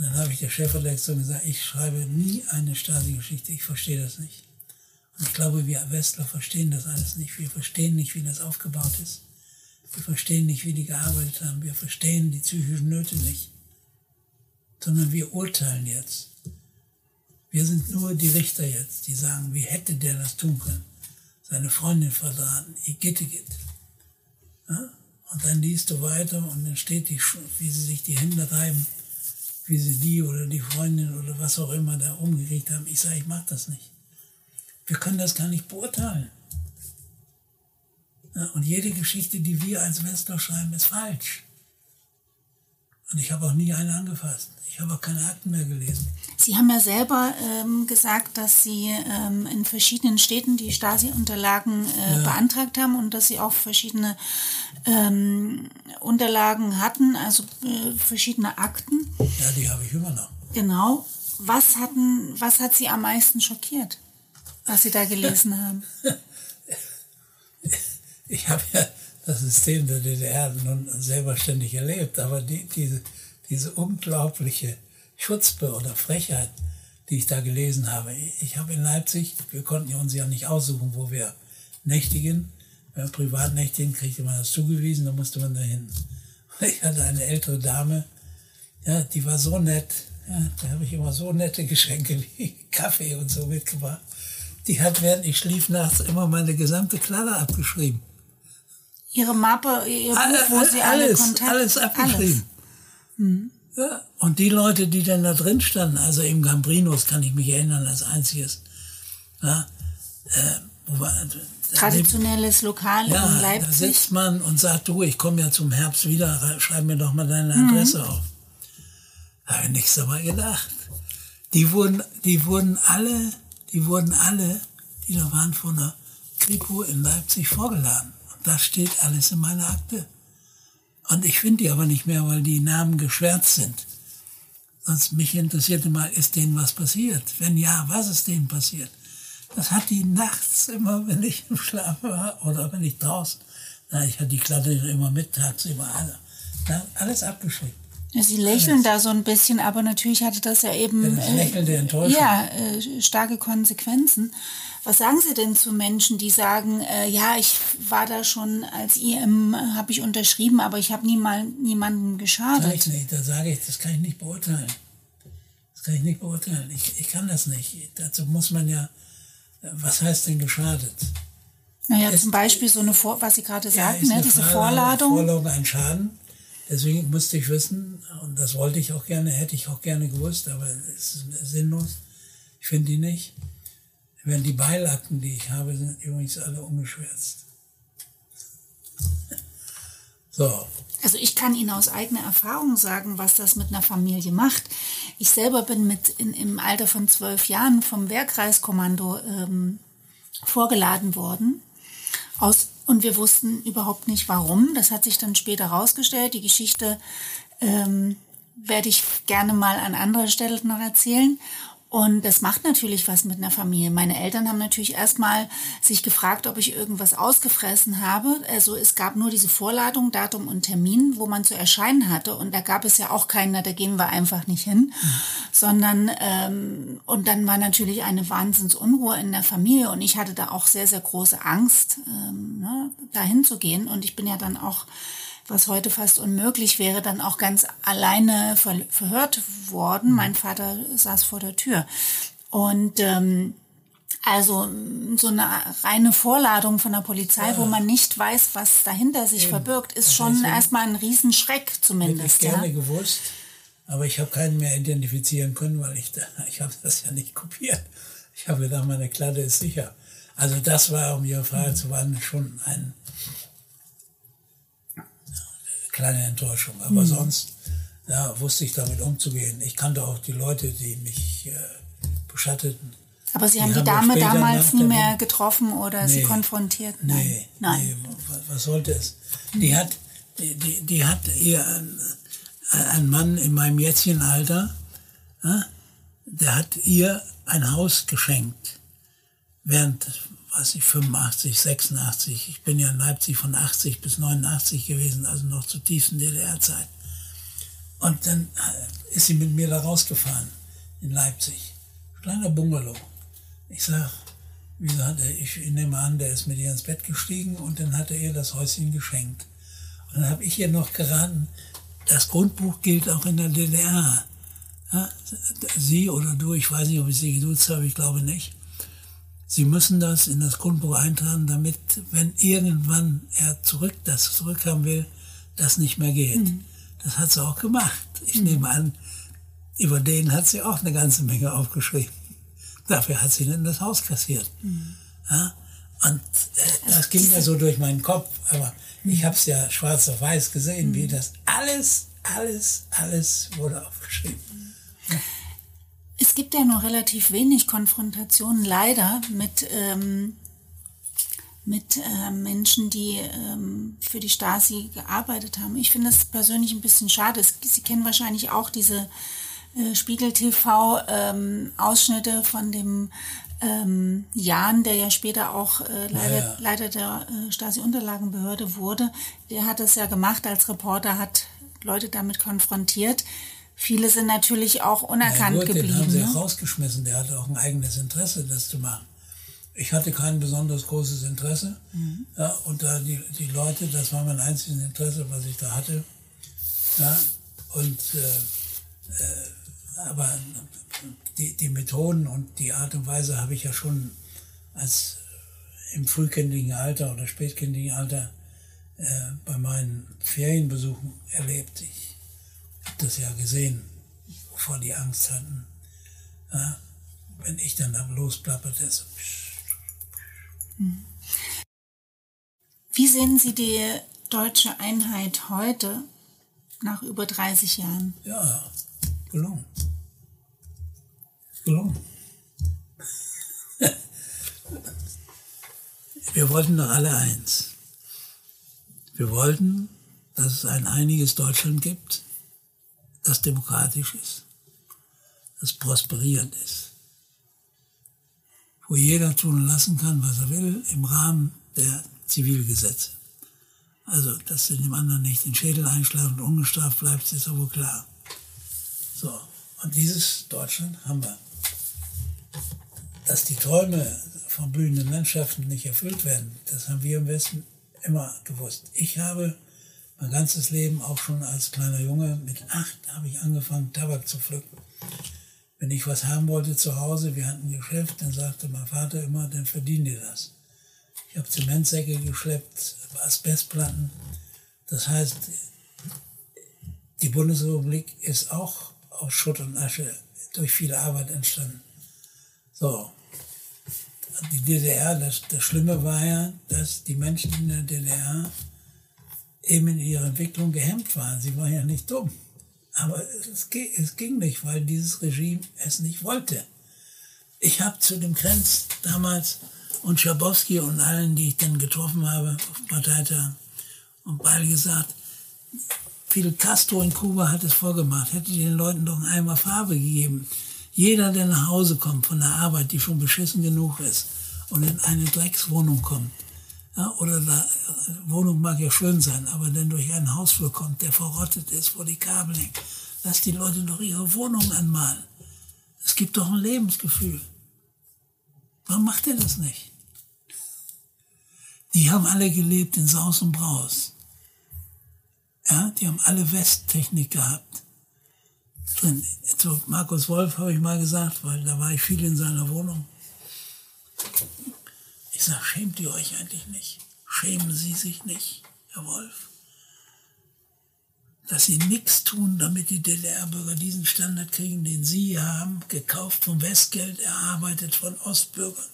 Und dann habe ich der Chefredaktion gesagt, ich schreibe nie eine Stasi-Geschichte, ich verstehe das nicht. Und ich glaube, wir Westler verstehen das alles nicht. Wir verstehen nicht, wie das aufgebaut ist. Wir verstehen nicht, wie die gearbeitet haben. Wir verstehen die psychischen Nöte nicht. Sondern wir urteilen jetzt. Wir sind nur die Richter jetzt, die sagen, wie hätte der das tun können? Seine Freundin verraten, Igitt, Igitt. Ja? Und dann liest du weiter und dann steht die, wie sie sich die Hände reiben, wie sie die oder die Freundin oder was auch immer da umgekriegt haben. Ich sage, ich mache das nicht. Wir können das gar nicht beurteilen. Und jede Geschichte, die wir als Westler schreiben, ist falsch. Und ich habe auch nie eine angefasst. Ich habe auch keine Akten mehr gelesen. Sie haben ja selber ähm, gesagt, dass Sie ähm, in verschiedenen Städten die Stasi-Unterlagen äh, ja. beantragt haben und dass Sie auch verschiedene ähm, Unterlagen hatten, also äh, verschiedene Akten. Ja, die habe ich immer noch. Genau. Was, hatten, was hat Sie am meisten schockiert, was Sie da gelesen haben? ich habe ja das System der DDR nun selber ständig erlebt, aber die, diese, diese unglaubliche Schutzbe oder Frechheit, die ich da gelesen habe. Ich habe in Leipzig, wir konnten uns ja nicht aussuchen, wo wir nächtigen. Wenn wir privat nächtigen, kriegte man das zugewiesen, da musste man dahin. Ich hatte eine ältere Dame, ja, die war so nett. Ja, da habe ich immer so nette Geschenke wie Kaffee und so mitgebracht. Die hat, während ich schlief nachts, immer meine gesamte Kladder abgeschrieben. Ihre Mappe, Ihr Buch, alle, wo Sie alles, alle Kontakt... Alles abgeschrieben. Alles. Hm. Ja, und die Leute, die dann da drin standen, also im Gambrinos kann ich mich erinnern als einziges. Ja, äh, war, Traditionelles Lokal ja, in Leipzig. Da sitzt man und sagt, du, ich komme ja zum Herbst wieder, schreib mir doch mal deine Adresse mhm. auf. Habe ich nichts dabei gedacht. Die wurden, die wurden alle, die wurden alle, die da waren von der Kripo in Leipzig vorgeladen. Das steht alles in meiner Akte. Und ich finde die aber nicht mehr, weil die Namen geschwärzt sind. Sonst mich interessierte mal, ist denen was passiert? Wenn ja, was ist denen passiert? Das hat die nachts immer, wenn ich im Schlaf war oder wenn ich draußen. Na, ich hatte die Klatte immer mit, tagsüber alles abgeschrieben. Sie lächeln alles. da so ein bisschen, aber natürlich hatte das ja eben ja, das Lächeln der Enttäuschung. Ja, äh, starke Konsequenzen. Was sagen Sie denn zu Menschen, die sagen, äh, ja, ich war da schon als IM, habe ich unterschrieben, aber ich habe niemand, niemanden geschadet? Sag ich nicht, da sage ich, das kann ich nicht beurteilen. Das kann ich nicht beurteilen. Ich, ich kann das nicht. Dazu muss man ja, was heißt denn geschadet? Naja, ist, zum Beispiel so eine, Vor was Sie gerade sagten, ja, ne, diese Vorladung. Vorladung ein Schaden. Deswegen musste ich wissen, und das wollte ich auch gerne, hätte ich auch gerne gewusst, aber es ist sinnlos. Ich finde die nicht. Wenn die Beilakten, die ich habe, sind übrigens alle ungeschwärzt. so. Also ich kann Ihnen aus eigener Erfahrung sagen, was das mit einer Familie macht. Ich selber bin mit in, im Alter von zwölf Jahren vom Wehrkreiskommando ähm, vorgeladen worden. Aus und wir wussten überhaupt nicht warum. Das hat sich dann später herausgestellt. Die Geschichte ähm, werde ich gerne mal an anderer Stelle noch erzählen. Und das macht natürlich was mit einer Familie. Meine Eltern haben natürlich erstmal sich gefragt, ob ich irgendwas ausgefressen habe. Also es gab nur diese Vorladung, Datum und Termin, wo man zu erscheinen hatte. Und da gab es ja auch keinen, da gehen wir einfach nicht hin. Sondern, ähm, und dann war natürlich eine Wahnsinnsunruhe in der Familie. Und ich hatte da auch sehr, sehr große Angst, ähm, ne, dahin zu gehen. Und ich bin ja dann auch was heute fast unmöglich wäre, dann auch ganz alleine ver verhört worden. Mein Vater saß vor der Tür. Und ähm, also so eine reine Vorladung von der Polizei, ja. wo man nicht weiß, was dahinter sich Eben. verbirgt, ist schon Deswegen erstmal ein Riesenschreck zumindest. Hätte ich gerne ja. gewusst, aber ich habe keinen mehr identifizieren können, weil ich, da, ich habe das ja nicht kopiert. Ich habe gedacht, meine Kladde ist sicher. Also das war, um Ihre Frage zu beantworten, schon ein kleine Enttäuschung. Aber mhm. sonst ja, wusste ich damit umzugehen. Ich kannte auch die Leute, die mich äh, beschatteten. Aber Sie haben die, die Dame damals nie mehr getroffen oder nee, sie konfrontiert? Nein. Nee, Nein. Nee, was sollte es? Die hat, die, die, die hat ihr ein, ein Mann in meinem jetzigen Alter, ja, der hat ihr ein Haus geschenkt. Während weiß ich, 85, 86. Ich bin ja in Leipzig von 80 bis 89 gewesen, also noch zur tiefsten DDR-Zeit. Und dann äh, ist sie mit mir da rausgefahren in Leipzig. Kleiner Bungalow. Ich sag, hat er, ich nehme an, der ist mit ihr ins Bett gestiegen und dann hat er ihr das Häuschen geschenkt. Und dann habe ich ihr noch geraten, das Grundbuch gilt auch in der DDR. Ja, sie oder du, ich weiß nicht, ob ich sie geduzt habe, ich glaube nicht. Sie müssen das in das Grundbuch eintragen, damit, wenn irgendwann er zurück, das zurückhaben will, das nicht mehr geht. Mhm. Das hat sie auch gemacht. Ich mhm. nehme an, über den hat sie auch eine ganze Menge aufgeschrieben. Dafür hat sie dann das Haus kassiert. Mhm. Ja? Und äh, das ging ja so durch meinen Kopf, aber ich mhm. habe es ja schwarz auf weiß gesehen, wie mhm. das alles, alles, alles wurde aufgeschrieben. Ja. Es gibt ja nur relativ wenig Konfrontationen, leider, mit, ähm, mit äh, Menschen, die ähm, für die Stasi gearbeitet haben. Ich finde das persönlich ein bisschen schade. Sie kennen wahrscheinlich auch diese äh, Spiegel-TV-Ausschnitte ähm, von dem ähm, Jan, der ja später auch äh, Leiter, ja. Leiter der äh, Stasi-Unterlagenbehörde wurde. Der hat das ja gemacht als Reporter, hat Leute damit konfrontiert. Viele sind natürlich auch unerkannt ja, gut, geblieben. Den haben sie ne? rausgeschmissen. Der hatte auch ein eigenes Interesse, das zu machen. Ich hatte kein besonders großes Interesse. Mhm. Ja, und da die, die Leute, das war mein einziges Interesse, was ich da hatte. Ja, und äh, äh, aber die, die Methoden und die Art und Weise habe ich ja schon als im frühkindlichen Alter oder spätkindlichen Alter äh, bei meinen Ferienbesuchen erlebt. Ich das ja gesehen, wovor die Angst hatten. Ja, wenn ich dann da losplapperte, so. Wie sehen Sie die deutsche Einheit heute, nach über 30 Jahren? Ja, gelungen. Gelungen. Wir wollten doch alle eins. Wir wollten, dass es ein einiges Deutschland gibt, das demokratisch ist, das prosperierend ist, wo jeder tun und lassen kann, was er will, im Rahmen der Zivilgesetze. Also, dass du dem anderen nicht den Schädel einschlagen und ungestraft bleibst, ist wohl klar. So, und dieses Deutschland haben wir. Dass die Träume von blühenden Landschaften nicht erfüllt werden, das haben wir im Westen immer gewusst. Ich habe mein ganzes Leben, auch schon als kleiner Junge, mit acht habe ich angefangen, Tabak zu pflücken. Wenn ich was haben wollte zu Hause, wir hatten ein Geschäft, dann sagte mein Vater immer, dann verdien dir das. Ich habe Zementsäcke geschleppt, Asbestplatten. Das heißt, die Bundesrepublik ist auch aus Schutt und Asche durch viel Arbeit entstanden. So. Die DDR, das, das Schlimme war ja, dass die Menschen in der DDR eben in ihrer Entwicklung gehemmt waren. Sie waren ja nicht dumm. Aber es, es ging nicht, weil dieses Regime es nicht wollte. Ich habe zu dem Krenz damals und Schabowski und allen, die ich dann getroffen habe auf Parteitagen und beide gesagt, Fidel Castro in Kuba hat es vorgemacht, hätte den Leuten doch Eimer Farbe gegeben. Jeder, der nach Hause kommt von der Arbeit, die schon beschissen genug ist, und in eine Dreckswohnung kommt, ja, oder da, Wohnung mag ja schön sein, aber dann durch einen Hausflur kommt, der verrottet ist, wo die Kabel hängen, lass die Leute doch ihre Wohnung anmalen. Es gibt doch ein Lebensgefühl. Warum macht er das nicht? Die haben alle gelebt in Saus und Braus. Ja, die haben alle Westtechnik gehabt. Und zu Markus Wolf habe ich mal gesagt, weil da war ich viel in seiner Wohnung. Ich sage, schämt ihr euch eigentlich nicht? Schämen Sie sich nicht, Herr Wolf? Dass Sie nichts tun, damit die DDR-Bürger diesen Standard kriegen, den Sie haben, gekauft vom Westgeld, erarbeitet von Ostbürgern.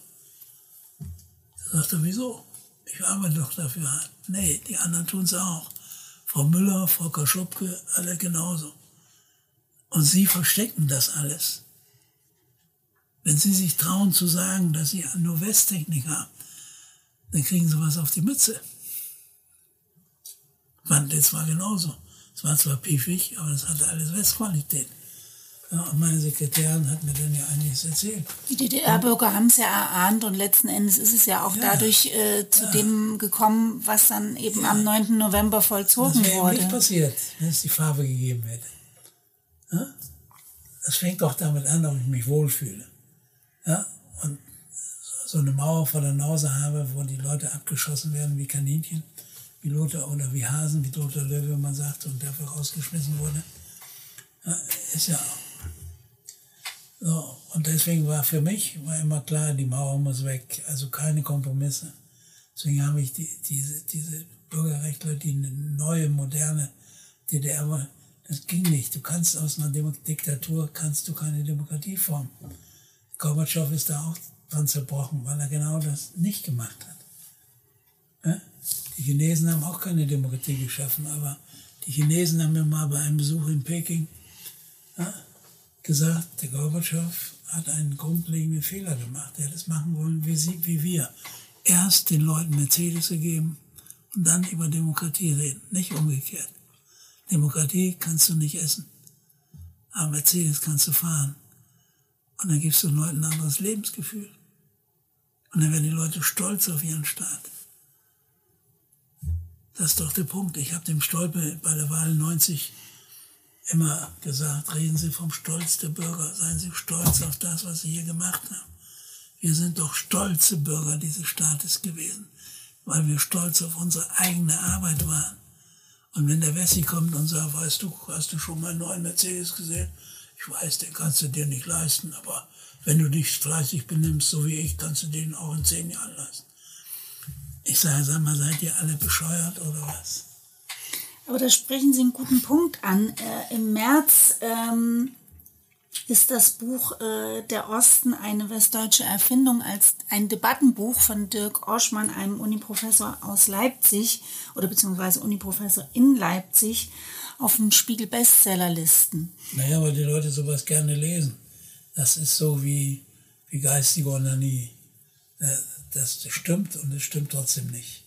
Da sagt er, wieso? Ich arbeite doch dafür. Nee, die anderen tun es auch. Frau Müller, Frau Kaschubke, alle genauso. Und sie verstecken das alles. Wenn sie sich trauen zu sagen, dass sie nur Westtechnik haben, dann kriegen sie was auf die Mütze. Wandlitz war genauso. Es war zwar piefig, aber es hatte alles Westqualität. Ja, und meine Sekretärin hat mir dann ja einiges erzählt. Die DDR-Bürger haben es ja erahnt und letzten Endes ist es ja auch ja, dadurch äh, zu ja. dem gekommen, was dann eben am 9. November vollzogen das wurde. Das nicht passiert, wenn es die Farbe gegeben hätte. Das fängt doch damit an, ob ich mich wohlfühle. Ja? So eine Mauer vor der Nase habe, wo die Leute abgeschossen werden wie Kaninchen, wie Lothar oder wie Hasen, wie Lothar Löwe man sagt, und dafür rausgeschmissen wurde. Ja, ist ja so, und deswegen war für mich war immer klar, die Mauer muss weg, also keine Kompromisse. Deswegen habe ich die, diese, diese Bürgerrechtler, die eine neue, moderne DDR war, das ging nicht. Du kannst aus einer Diktatur kannst du keine Demokratie formen. Gorbatschow ist da auch dran zerbrochen, weil er genau das nicht gemacht hat. Die Chinesen haben auch keine Demokratie geschaffen, aber die Chinesen haben mir mal bei einem Besuch in Peking gesagt, der Gorbatschow hat einen grundlegenden Fehler gemacht. Er hat es machen wollen wie, sie, wie wir. Erst den Leuten Mercedes gegeben und dann über Demokratie reden, nicht umgekehrt. Demokratie kannst du nicht essen, aber Mercedes kannst du fahren. Und dann gibst du den Leuten ein anderes Lebensgefühl. Und dann werden die Leute stolz auf ihren Staat. Das ist doch der Punkt. Ich habe dem Stolpe bei der Wahl 90 immer gesagt, reden Sie vom Stolz der Bürger, seien Sie stolz auf das, was Sie hier gemacht haben. Wir sind doch stolze Bürger dieses Staates gewesen, weil wir stolz auf unsere eigene Arbeit waren. Und wenn der Wessi kommt und sagt, weißt du, hast du schon mal einen neuen Mercedes gesehen? Ich weiß, den kannst du dir nicht leisten, aber wenn du dich fleißig benimmst, so wie ich, kannst du den auch in zehn Jahren leisten. Ich sage, sag mal, seid ihr alle bescheuert oder was? Aber da sprechen Sie einen guten Punkt an. Äh, Im März ähm, ist das Buch äh, Der Osten eine westdeutsche Erfindung als ein Debattenbuch von Dirk Oschmann, einem Uniprofessor aus Leipzig oder beziehungsweise Uniprofessor in Leipzig, auf den Spiegel Bestsellerlisten. Naja, weil die Leute sowas gerne lesen. Das ist so wie, wie geistige Onanie. Äh, das stimmt und es stimmt trotzdem nicht.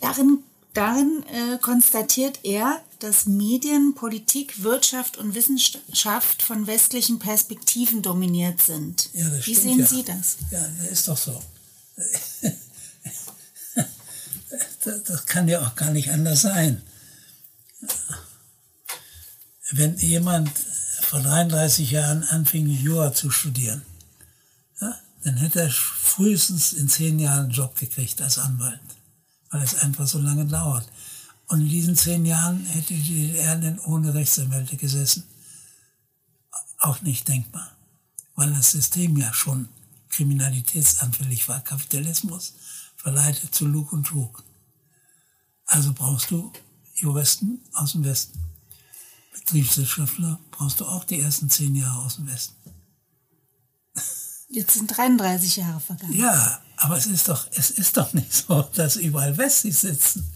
Darin Darin äh, konstatiert er, dass Medien, Politik, Wirtschaft und Wissenschaft von westlichen Perspektiven dominiert sind. Ja, das Wie stimmt, sehen ja. Sie das? Ja, das ist doch so. das kann ja auch gar nicht anders sein. Wenn jemand vor 33 Jahren anfing, Jura zu studieren, ja, dann hätte er frühestens in zehn Jahren einen Job gekriegt als Anwalt weil es einfach so lange dauert. Und in diesen zehn Jahren hätte die DDR denn ohne Rechtsanwälte gesessen. Auch nicht denkbar, weil das System ja schon kriminalitätsanfällig war. Kapitalismus verleitet zu Lug und Trug. Also brauchst du Juristen aus dem Westen. Betriebswirtschaftler brauchst du auch die ersten zehn Jahre aus dem Westen. Jetzt sind 33 Jahre vergangen. Ja, aber es ist doch, es ist doch nicht so, dass überall Westis sitzen.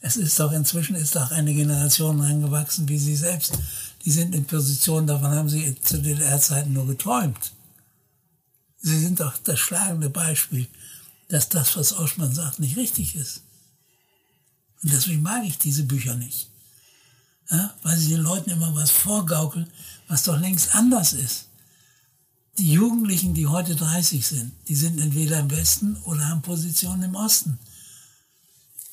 Es ist doch, inzwischen ist doch eine Generation reingewachsen wie Sie selbst. Die sind in Positionen, davon haben Sie zu DDR-Zeiten nur geträumt. Sie sind doch das schlagende Beispiel, dass das, was Oschmann sagt, nicht richtig ist. Und deswegen mag ich diese Bücher nicht. Ja, weil sie den Leuten immer was vorgaukeln, was doch längst anders ist. Die Jugendlichen, die heute 30 sind, die sind entweder im Westen oder haben Positionen im Osten.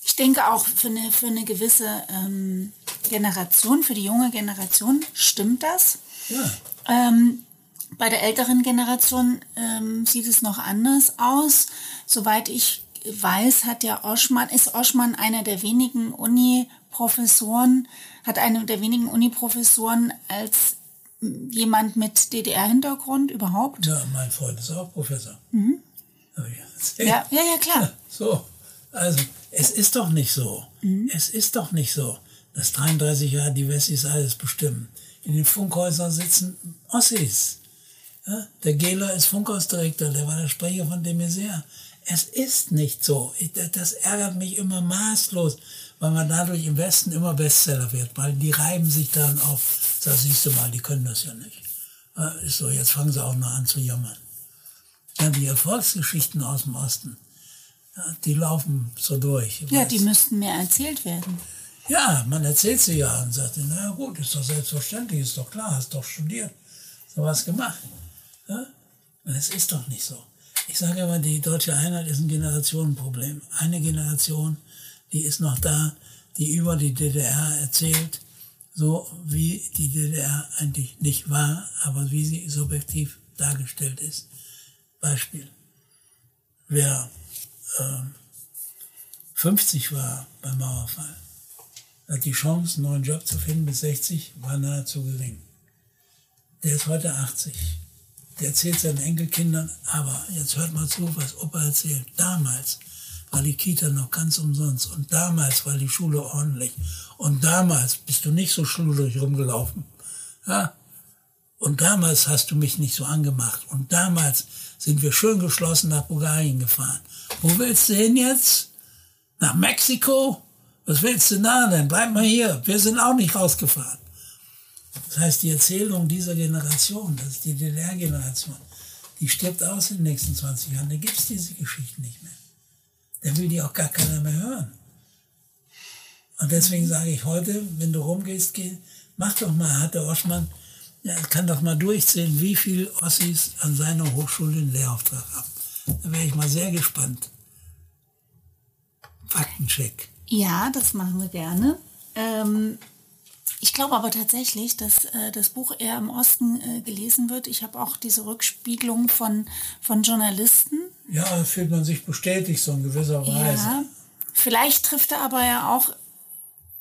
Ich denke auch für eine, für eine gewisse ähm, Generation, für die junge Generation stimmt das. Ja. Ähm, bei der älteren Generation ähm, sieht es noch anders aus. Soweit ich weiß, hat ja Oschmann, ist Oschmann einer der wenigen Uni-Professoren, hat einer der wenigen Uni-Professoren als jemand mit DDR-Hintergrund überhaupt? Ja, mein Freund ist auch Professor. Mhm. Ja, ja, ja, klar. So, also es ist doch nicht so. Mhm. Es ist doch nicht so, dass 33 Jahre die Wessis alles bestimmen. In den Funkhäusern sitzen Ossis. Ja, der Gehler ist Funkhausdirektor, der war der Sprecher von de Maizière. Es ist nicht so. Das ärgert mich immer maßlos, weil man dadurch im Westen immer Bestseller wird, weil die reiben sich dann auf, da siehst du mal, die können das ja nicht. Ist so, jetzt fangen sie auch noch an zu jammern. Ja, die Erfolgsgeschichten aus dem Osten, die laufen so durch. Ja, die müssten mehr erzählt werden. Ja, man erzählt sie ja und sagt, na gut, ist doch selbstverständlich, ist doch klar, hast doch studiert, sowas gemacht. Ja? Es ist doch nicht so. Ich sage immer, die deutsche Einheit ist ein Generationenproblem. Eine Generation, die ist noch da, die über die DDR erzählt, so wie die DDR eigentlich nicht war, aber wie sie subjektiv dargestellt ist. Beispiel. Wer äh, 50 war beim Mauerfall, hat die Chance, einen neuen Job zu finden bis 60, war nahezu gering. Der ist heute 80 der erzählt seinen Enkelkindern, aber jetzt hört mal zu, was Opa erzählt. Damals war die Kita noch ganz umsonst und damals war die Schule ordentlich und damals bist du nicht so schluderig rumgelaufen. Ja? Und damals hast du mich nicht so angemacht und damals sind wir schön geschlossen nach Bulgarien gefahren. Wo willst du hin jetzt? Nach Mexiko? Was willst du da denn? Bleib mal hier. Wir sind auch nicht rausgefahren. Das heißt, die Erzählung dieser Generation, das ist die DDR-Generation, die stirbt aus in den nächsten 20 Jahren. Da gibt es diese Geschichten nicht mehr. Da will die auch gar keiner mehr hören. Und deswegen sage ich heute, wenn du rumgehst, geh, mach doch mal, hat der Oschmann, ja, kann doch mal durchzählen, wie viele Ossis an seiner Hochschule einen Lehrauftrag haben. Da wäre ich mal sehr gespannt. Faktencheck. Ja, das machen wir gerne. Ähm, ich glaube aber tatsächlich, dass äh, das Buch eher im Osten äh, gelesen wird. Ich habe auch diese Rückspiegelung von, von Journalisten. Ja, fühlt man sich bestätigt so in gewisser Weise. Ja, vielleicht trifft er aber ja auch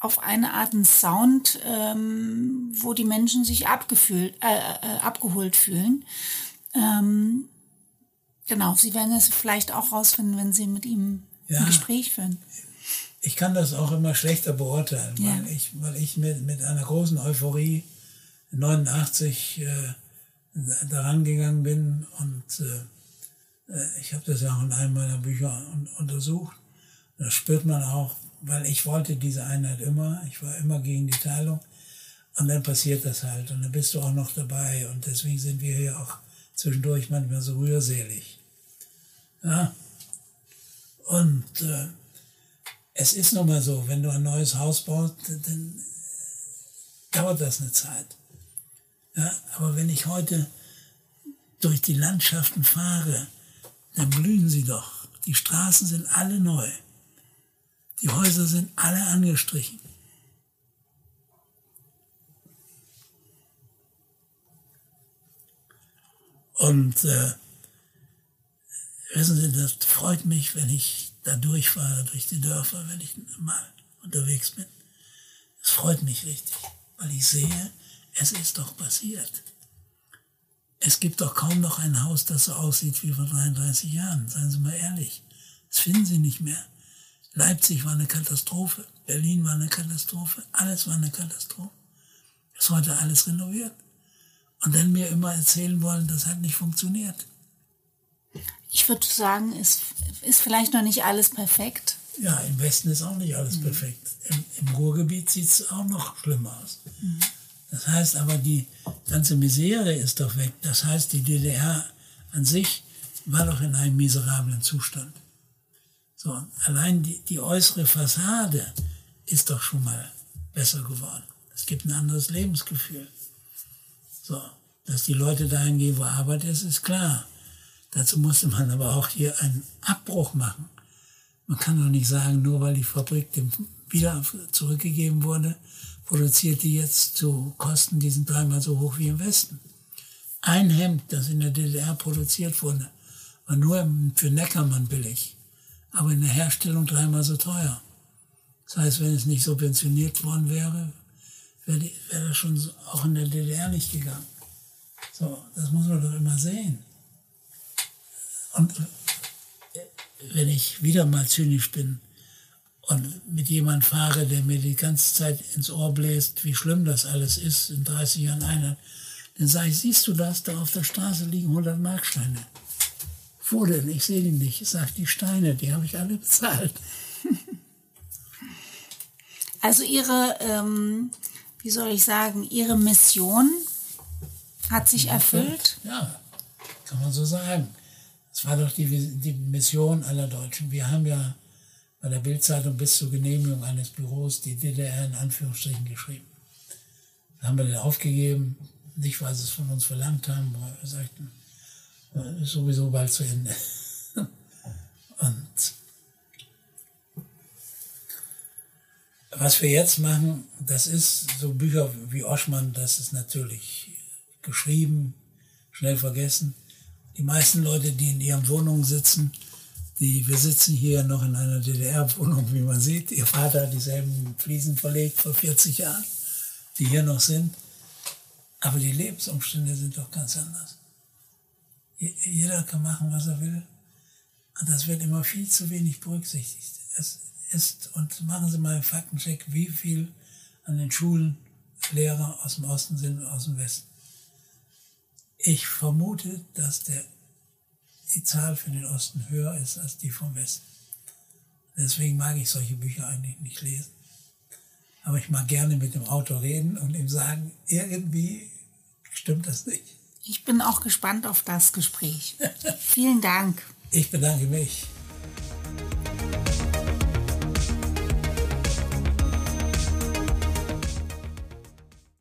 auf eine Art einen Sound, ähm, wo die Menschen sich abgefühlt, äh, äh, abgeholt fühlen. Ähm, genau, Sie werden es vielleicht auch rausfinden, wenn Sie mit ihm ja. ein Gespräch führen ich kann das auch immer schlechter beurteilen, ja. weil ich, weil ich mit, mit einer großen Euphorie 89 äh, daran gegangen bin und äh, ich habe das ja auch in einem meiner Bücher un untersucht. Das spürt man auch, weil ich wollte diese Einheit immer, ich war immer gegen die Teilung und dann passiert das halt und dann bist du auch noch dabei und deswegen sind wir hier auch zwischendurch manchmal so rührselig. Ja. Und äh, es ist nun mal so, wenn du ein neues Haus baust, dann dauert das eine Zeit. Ja, aber wenn ich heute durch die Landschaften fahre, dann blühen sie doch. Die Straßen sind alle neu. Die Häuser sind alle angestrichen. Und äh, wissen Sie, das freut mich, wenn ich da durchfahre durch die Dörfer, wenn ich mal unterwegs bin. Es freut mich richtig, weil ich sehe, es ist doch passiert. Es gibt doch kaum noch ein Haus, das so aussieht wie vor 33 Jahren. Seien Sie mal ehrlich. Das finden Sie nicht mehr. Leipzig war eine Katastrophe. Berlin war eine Katastrophe. Alles war eine Katastrophe. Ist heute alles renoviert. Und dann mir immer erzählen wollen, das hat nicht funktioniert ich würde sagen, es ist vielleicht noch nicht alles perfekt. Ja, im Westen ist auch nicht alles mhm. perfekt. Im, Im, Ruhrgebiet sieht es auch noch schlimmer aus. Mhm. Das heißt aber, die ganze Misere ist doch weg. Das heißt, die DDR an sich war doch in einem miserablen Zustand. So, allein die, die äußere Fassade ist doch schon mal besser geworden. Es gibt ein anderes Lebensgefühl. So, dass die Leute dahin gehen, wo Arbeit ist, ist klar. Dazu musste man aber auch hier einen Abbruch machen. Man kann doch nicht sagen, nur weil die Fabrik dem wieder zurückgegeben wurde, produziert die jetzt zu Kosten, die sind dreimal so hoch wie im Westen. Ein Hemd, das in der DDR produziert wurde, war nur für Neckermann billig, aber in der Herstellung dreimal so teuer. Das heißt, wenn es nicht subventioniert worden wäre, wäre, wäre das schon auch in der DDR nicht gegangen. So, das muss man doch immer sehen. Und wenn ich wieder mal zynisch bin und mit jemand fahre, der mir die ganze Zeit ins Ohr bläst, wie schlimm das alles ist in 30 Jahren Einheit, dann sage ich, siehst du das, da auf der Straße liegen 100 Marksteine. Wo denn? Ich sehe die nicht. Ich sage, die Steine, die habe ich alle bezahlt. Also Ihre, ähm, wie soll ich sagen, Ihre Mission hat sich erfüllt? Ja, kann man so sagen. Das war doch die, die Mission aller Deutschen. Wir haben ja bei der Bildzeitung bis zur Genehmigung eines Büros die DDR in Anführungsstrichen geschrieben. Da haben wir den aufgegeben, nicht weil sie es von uns verlangt haben, weil wir sagten, äh, ist sowieso bald zu Ende. Und was wir jetzt machen, das ist so Bücher wie Oschmann, das ist natürlich geschrieben, schnell vergessen die meisten Leute, die in ihren Wohnungen sitzen, die, wir sitzen hier noch in einer DDR-Wohnung, wie man sieht. Ihr Vater hat dieselben Fliesen verlegt vor 40 Jahren, die hier noch sind. Aber die Lebensumstände sind doch ganz anders. Jeder kann machen, was er will. Und das wird immer viel zu wenig berücksichtigt. Es ist, und machen Sie mal einen Faktencheck, wie viel an den Schulen Lehrer aus dem Osten sind und aus dem Westen. Ich vermute, dass der, die Zahl für den Osten höher ist als die vom Westen. Deswegen mag ich solche Bücher eigentlich nicht lesen. Aber ich mag gerne mit dem Autor reden und ihm sagen, irgendwie stimmt das nicht. Ich bin auch gespannt auf das Gespräch. Vielen Dank. Ich bedanke mich.